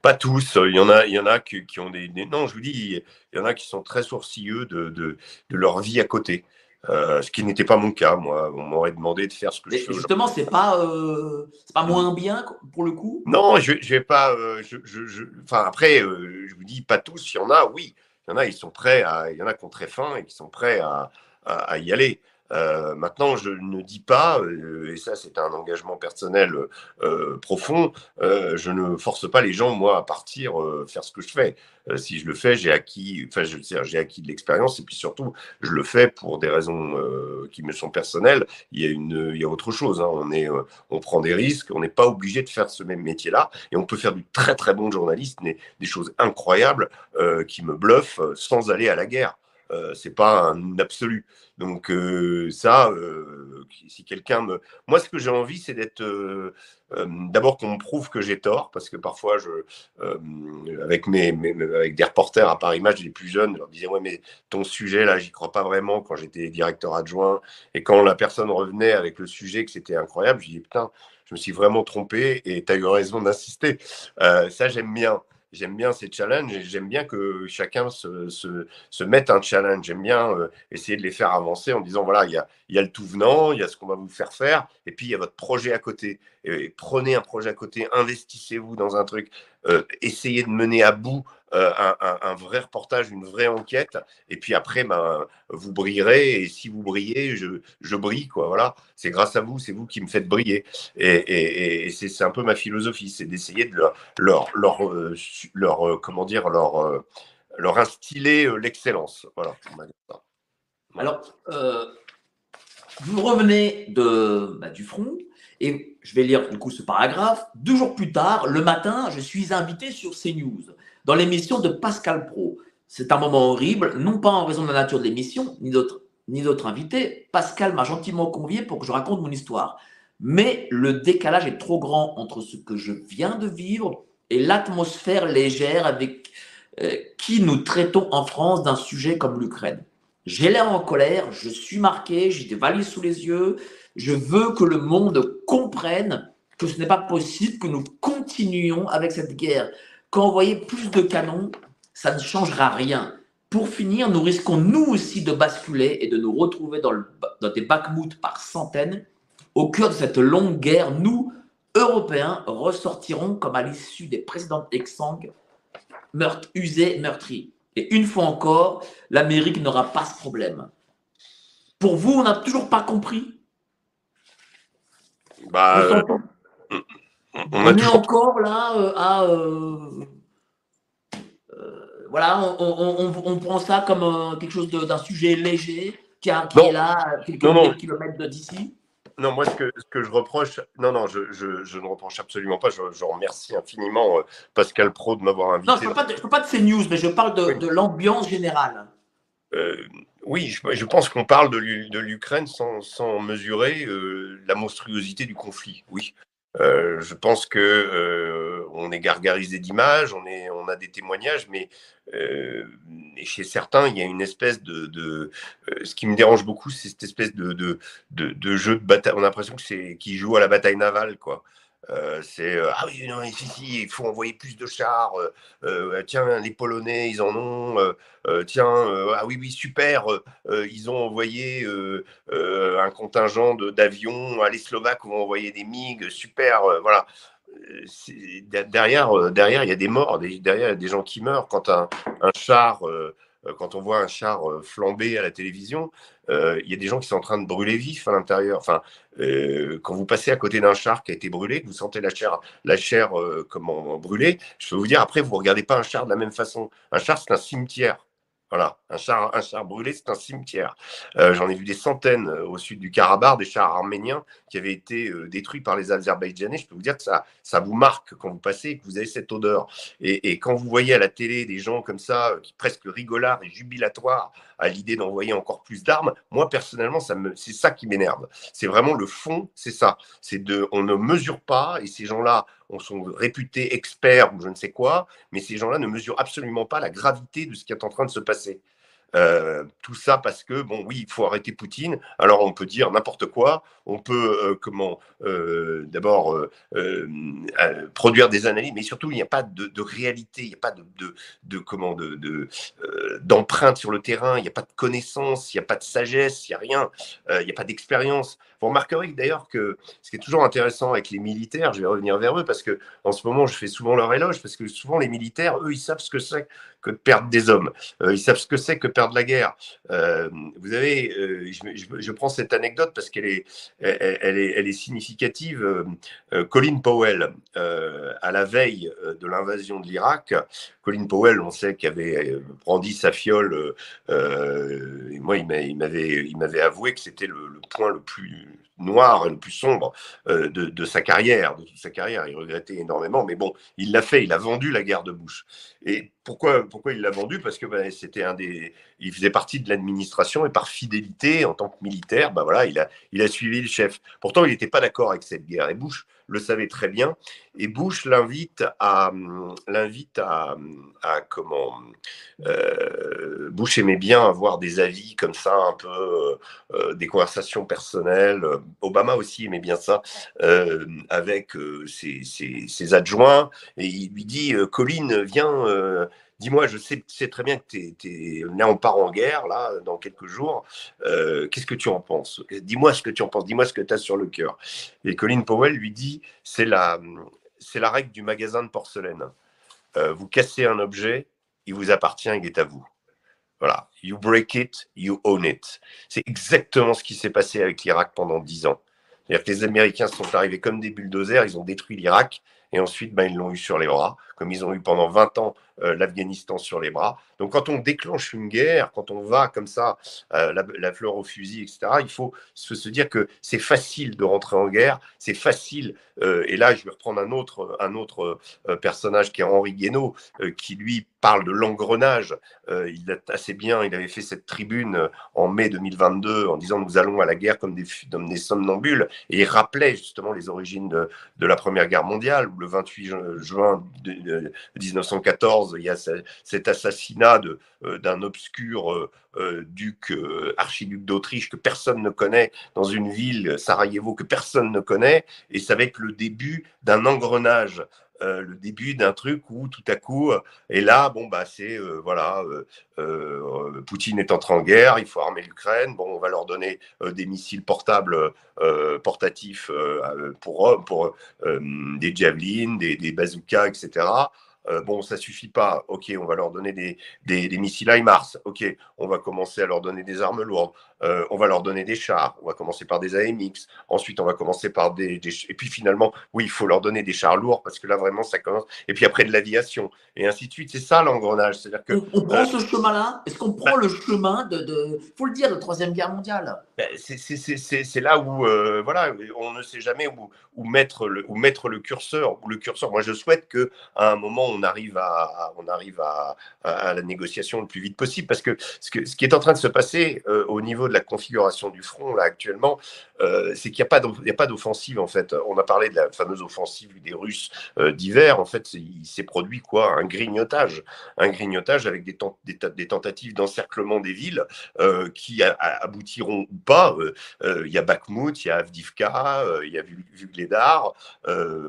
Speaker 2: Pas tous. Il y en a, il y en a qui, ont des, Non, je vous dis, il y en a qui sont très sourcilleux de, de, leur vie à côté. Euh, ce qui n'était pas mon cas, moi. On m'aurait demandé de faire ce que je fais.
Speaker 1: Justement, c'est pas, euh, pas moins bien pour le coup?
Speaker 2: Non, je, je vais pas. je, je, enfin, après, je vous dis pas tous. Il y en a, oui. Il y en a, ils sont prêts à. Il y en a qui ont très faim et qui sont prêts à, à y aller. Euh, maintenant, je ne dis pas, euh, et ça c'est un engagement personnel euh, profond, je ne force pas les gens, moi, à partir faire ce que je fais. si je le fais, j'ai acquis, enfin, j'ai acquis de l'expérience, et puis surtout, je le fais pour des raisons qui me sont personnelles. Il y a, une, il y a autre chose. Hein. On, est, on prend des risques, on n'est pas obligé de faire ce même métier-là, et on peut faire du très très bon journaliste, des, des choses incroyables qui me bluffent sans aller à la guerre. Euh, c'est pas un absolu. Donc euh, ça, euh, si quelqu'un me, moi ce que j'ai envie, c'est d'être d'abord qu'on me prouve que j'ai tort, parce que parfois je, avec mes, avec des reporters à Paris Match, les plus jeunes, je leur disais ouais mais ton sujet là, j'y crois pas vraiment quand j'étais directeur adjoint et quand la personne revenait avec le sujet que c'était incroyable, je dis putain, je me suis vraiment trompé et tu as eu raison d'insister. ça j'aime bien j'aime bien ces challenges et j'aime bien que chacun se, mette un challenge. J'aime bien euh, essayer de les faire avancer en disant voilà, il y a, le tout venant, il y a ce qu'on va vous faire faire, et puis il y a votre projet à côté. Prenez un projet à côté, investissez-vous dans un truc, euh, essayez de mener à bout euh, un, vrai reportage, une vraie enquête. Et puis après, ben, vous brillerez. Et si vous brillez, je, brille. Quoi. Voilà. C'est grâce à vous, c'est vous qui me faites briller. Et, c'est un peu ma philosophie, c'est d'essayer de leur, leur, leur, euh, euh, comment dire, leur, leur instiller l'excellence. Voilà.
Speaker 1: Alors, vous revenez de, bah, du front. Et je vais lire du coup ce paragraphe. Deux jours plus tard, le matin, je suis invité sur CNews dans l'émission de Pascal Pro. C'est un moment horrible, non pas en raison de la nature de l'émission, ni d'autres ni d'autres invités. Pascal m'a gentiment convié pour que je raconte mon histoire. Mais le décalage est trop grand entre ce que je viens de vivre et l'atmosphère légère avec euh, qui nous traitons en France d'un sujet comme l'Ukraine. J'ai l'air en colère, je suis marqué, j'ai des valises sous les yeux, je veux que le monde comprenne que ce n'est pas possible que nous continuions avec cette guerre. Quand voyez plus de canons, ça ne changera rien. Pour finir, nous risquons nous aussi de basculer et de nous retrouver dans, le, dans des backmouts par centaines. Au cœur de cette longue guerre, nous, Européens, ressortirons comme à l'issue des précédentes Exang, meurtres, usés, meurtris. Et une fois encore, l'Amérique n'aura pas ce problème. Pour vous, on n'a toujours pas compris?
Speaker 2: Bah,
Speaker 1: euh, on, est encore là euh, à. Euh, voilà, on, prend ça comme quelque chose d'un sujet léger qui, est là à quelques kilomètres d'ici.
Speaker 2: Non, moi, ce que, ce que je reproche, non, non, je, je, ne reproche absolument pas. Je, remercie infiniment Pascal Pro de m'avoir invité.
Speaker 1: Non, je ne parle, pas de ces news, mais je parle de, l'ambiance générale.
Speaker 2: Oui, je, pense qu'on parle de l'Ukraine sans, mesurer euh, la monstruosité du conflit. Oui, euh, je pense que euh, on est gargarisé d'images, on, a des témoignages, mais chez certains, il y a une espèce de, ce qui me dérange beaucoup, c'est cette espèce de, de, jeu de bataille. On a l'impression que c'est qu'ils jouent à la bataille navale, quoi. Euh, c'est euh, ah oui, non, ici, il faut envoyer plus de chars. Euh, tiens, les Polonais, ils en ont. tiens, ah oui, oui, super. ils ont envoyé un contingent d'avions. Les Slovaques vont envoyer des MiG. Super, voilà. Derrière, derrière, il y a des morts. Derrière, il y a des gens qui meurent. Quand un, un char quand on voit un char flamber à la télévision, il y a des gens qui sont en train de brûler vifs à l'intérieur. Enfin, euh, quand vous passez à côté d'un char qui a été brûlé, que vous sentez la chair, la chair euh, comment brûler, je peux vous dire après, vous ne regardez pas un char de la même façon. Un char, c'est un cimetière. Voilà, un char, un char brûlé, c'est un cimetière. Euh, j'en ai vu des centaines au sud du Karabakh, des chars arméniens qui avaient été détruits par les Azerbaïdjanais. Je peux vous dire que ça, ça vous marque quand vous passez et que vous avez cette odeur. Et, et quand vous voyez à la télé des gens comme ça, qui presque rigolards et jubilatoires à l'idée d'envoyer encore plus d'armes. Moi, personnellement, c'est ça qui m'énerve. C'est vraiment le fond, c'est ça. C'est de, on ne mesure pas, et ces gens-là, on sont réputés experts ou je ne sais quoi, mais ces gens-là ne mesurent absolument pas la gravité de ce qui est en train de se passer. Euh, tout ça parce que, bon, oui, il faut arrêter Poutine. Alors, on peut dire n'importe quoi. On peut, euh, comment, euh, d'abord, produire des analyses, mais surtout, il n'y a pas de, réalité, il n'y a pas de, de, comment, de, d'empreinte sur le terrain, il n'y a pas de connaissance, il n'y a pas de sagesse, il n'y a rien, il n'y a pas d'expérience. Vous remarquerez d'ailleurs que ce qui est toujours intéressant avec les militaires, je vais revenir vers eux parce que en ce moment, je fais souvent leur éloge parce que souvent les militaires, eux, ils savent ce que c'est que de perdre des hommes. Euh, ils savent ce que c'est que perdre la guerre. Euh, vous avez, euh, je, prends cette anecdote parce qu'elle est, elle, est, elle est significative. Colin Powell, à la veille de l'invasion de l'Irak, Colin Powell, on sait qu'il avait brandi sa fiole. et moi, il m'avait avoué que c'était le point le plus noir et le plus sombre euh, de, sa carrière, de toute sa carrière. Il regrettait énormément, mais bon, il l'a fait, il a vendu la guerre de Bush. Et pourquoi, il l'a vendu? Parce que c'était un des, il faisait partie de l'administration et par fidélité en tant que militaire, ben voilà, il a, suivi le chef. Pourtant, il n'était pas d'accord avec cette guerre. Et Bush le savait très bien. Et Bush l'invite à, l'invite à, comment euh, Bush aimait bien avoir des avis comme ça, un peu euh, des conversations personnelles. Obama aussi aimait bien ça euh, avec ses, ses, adjoints. Et il lui dit Colin, viens dis-moi, je sais, très bien que tu là, on part en guerre, là, dans quelques jours. Euh, qu'est-ce que tu en penses? Dis-moi ce que tu en penses, dis-moi ce que tu as sur le cœur. Et Colin Powell lui dit, c'est la, la règle du magasin de porcelaine. Euh, vous cassez un objet, il vous appartient, il est à vous. Voilà, you break it, you own it. C'est exactement ce qui s'est passé avec l'Irak pendant dix ans. C'est-à-dire que les Américains sont arrivés comme des bulldozers, ils ont détruit l'Irak, et ensuite, ben, ils l'ont eu sur les bras, comme ils ont eu pendant 20 ans euh, l'Afghanistan sur les bras. Donc quand on déclenche une guerre, quand on va comme ça, euh, la, fleur au fusil, etc., il faut se, dire que c'est facile de rentrer en guerre, c'est facile. Euh, et là, je vais reprendre un autre, un autre personnage qui est Henri Guénaud, qui lui parle de l'engrenage. il est assez bien, il avait fait cette tribune en mai 2022 en disant nous allons à la guerre comme des, somnambules. Et il rappelait justement les origines de, de la Première Guerre mondiale, où le 28 juin 1914, il y a cet assassinat euh, d'un obscur euh, euh, duc, archiduc d'Autriche que personne ne connaît, dans une ville, Sarajevo, que personne ne connaît, et ça va être le début d'un engrenage. Le début d'un truc où tout à coup, et là, bon, bah, c'est voilà, Poutine est entré en guerre, il faut armer l'Ukraine, bon, on va leur donner des missiles portables portatifs pour, pour des javelins, des, des bazookas, etc. Euh, bon, ça suffit pas. Ok, on va leur donner des, des, des missiles HIMARS. Ok, on va commencer à leur donner des armes lourdes. Euh, on va leur donner des chars. On va commencer par des AMX. Ensuite, on va commencer par des, Et puis finalement, oui, il faut leur donner des chars lourds parce que là, vraiment, ça commence. Et puis après, de l'aviation. Et ainsi de suite. C'est ça l'engrenage. C'est-à-dire que.
Speaker 1: On, prend euh, ce chemin-là Est-ce qu'on prend bah le chemin de. de... faut le dire, de Troisième Guerre mondiale?
Speaker 2: Ben, C'est là où, euh, voilà, on ne sait jamais où, où, mettre le, où mettre le curseur. Où le curseur. Moi, je souhaite qu'à un moment, on arrive, à, on arrive à, à, la négociation le plus vite possible parce que ce, que, ce qui est en train de se passer au niveau de la configuration du front là actuellement, euh, c'est qu'il n'y a pas d'offensive en fait. On a parlé de la fameuse offensive des Russes euh, d'hiver. En fait, il s'est produit quoi? Un grignotage, un grignotage avec des, des, tentatives d'encerclement des villes euh, qui aboutiront ou pas. Il y a Bakhmut, il y a Avdivka, il y a Vugledar.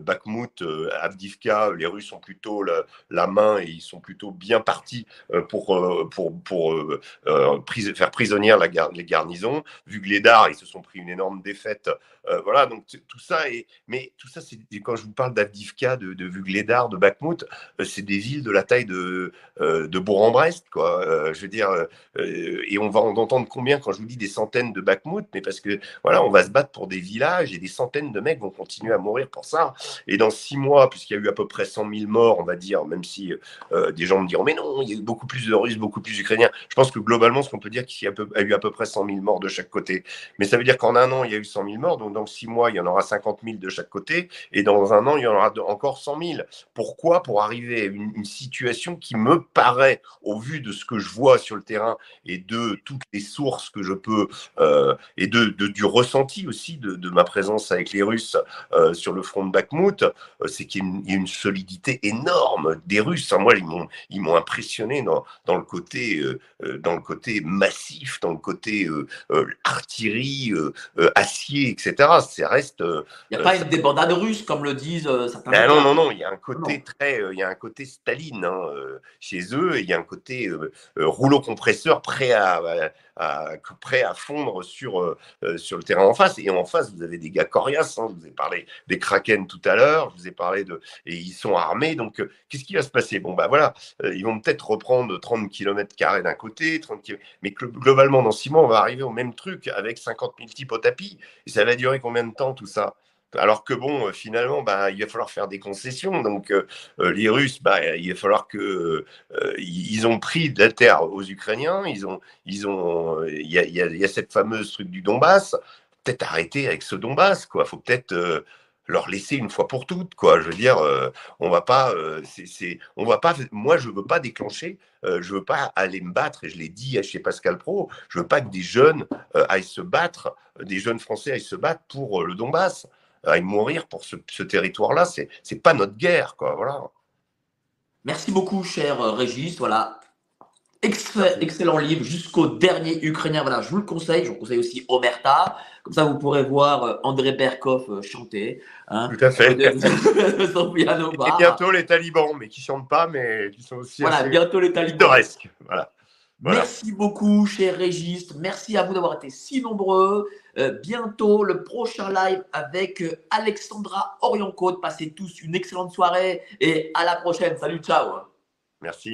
Speaker 2: Bakhmut, Avdivka, les Russes ont plutôt la, main et ils sont plutôt bien partis pour, pour, pour faire prisonnier la, les garnisons. Vugledar, ils se sont pris une énorme défaite. Euh, voilà, donc tout ça est. Mais tout ça, c'est quand je vous parle d'Avdivka, de, de Vugledar, de Bakhmut, euh, c'est des villes de la taille de, euh, de Bourg-en-Brest, quoi. je veux dire, et on va en entendre combien quand je vous dis des centaines de Bakhmut, mais parce que voilà, on va se battre pour des villages et des centaines de mecs vont continuer à mourir pour ça. Et dans six mois, puisqu'il y a eu à peu près 100 000 morts, on va dire, même si des gens me diront, mais non, il y a eu beaucoup plus de Russes, beaucoup plus d'Ukrainiens. Je pense que globalement, ce qu'on peut dire, qu'il y a, eu à peu près 100 000 morts de chaque côté. Mais ça veut dire qu'en un an, il y a eu 100 000 morts, donc dans six mois, il y en aura 50 000 de chaque côté, et dans un an, il y en aura encore 100 000. Pourquoi? Pour arriver à une, situation qui me paraît, au vu de ce que je vois sur le terrain et de toutes les sources que je peux, euh, et de, du ressenti aussi de, ma présence avec les Russes euh, sur le front de Bakhmut, euh, c'est qu'il y, a une solidité énorme des Russes. Moi, ils m'ont impressionné dans, dans, le côté, dans le côté massif, dans le côté artillerie, acier, etc. Ça reste.
Speaker 1: Il n'y a pas une débandade russe, comme le disent certains.
Speaker 2: Ben non, non, non. Il y a un côté très, il y a un côté Staline hein, chez eux. Et il y a un côté rouleau compresseur prêt à, à fondre sur, sur le terrain en face. Et en face, vous avez des gars coriaces. Hein. Je vous ai parlé des Kraken tout à l'heure. Je vous ai parlé de. Et ils sont armés. Donc, qu'est-ce qui va se passer? Bon, bah voilà. ils vont peut-être reprendre 30 km d'un côté, 30 km... mais globalement, dans six mois, on va arriver au même truc avec 50 000 types au tapis. Et ça va durer combien de temps tout ça? Alors que bon, euh, finalement, bah, il va falloir faire des concessions. Donc, euh, euh, les Russes, bah, il va falloir que ils ont pris de la terre aux Ukrainiens. Ils ont, ils ont, il y a, cette fameuse truc du Donbass. Peut-être arrêter avec ce Donbass, quoi. Faut peut-être leur laisser une fois pour toutes, quoi. Je veux dire, on va pas, on va pas. Moi, je veux pas déclencher. je veux pas aller me battre. Et je l'ai dit chez Pascal Pro. Je veux pas que des jeunes aillent se battre, des jeunes Français aillent se battre pour le Donbass à mourir pour ce, territoire-là. C'est n'est pas notre guerre, quoi. Voilà.
Speaker 1: Merci beaucoup, cher euh, Régis. Voilà. excellent livre jusqu'au dernier Ukrainien. Voilà, je vous le conseille. Je vous conseille aussi Omerta. Comme ça, vous pourrez voir euh, André Berkov euh, chanter.
Speaker 2: Hein. Tout à fait. Et bientôt les talibans, mais qui chantent pas, mais qui sont aussi.
Speaker 1: Voilà, bientôt les talibans.
Speaker 2: Voilà.
Speaker 1: Merci beaucoup, cher Régis. Merci à vous d'avoir été si nombreux. Euh, bientôt, le prochain live avec euh, Alexandra Orion-Côte. Passez tous une excellente soirée et à la prochaine. Salut, ciao.
Speaker 2: Merci.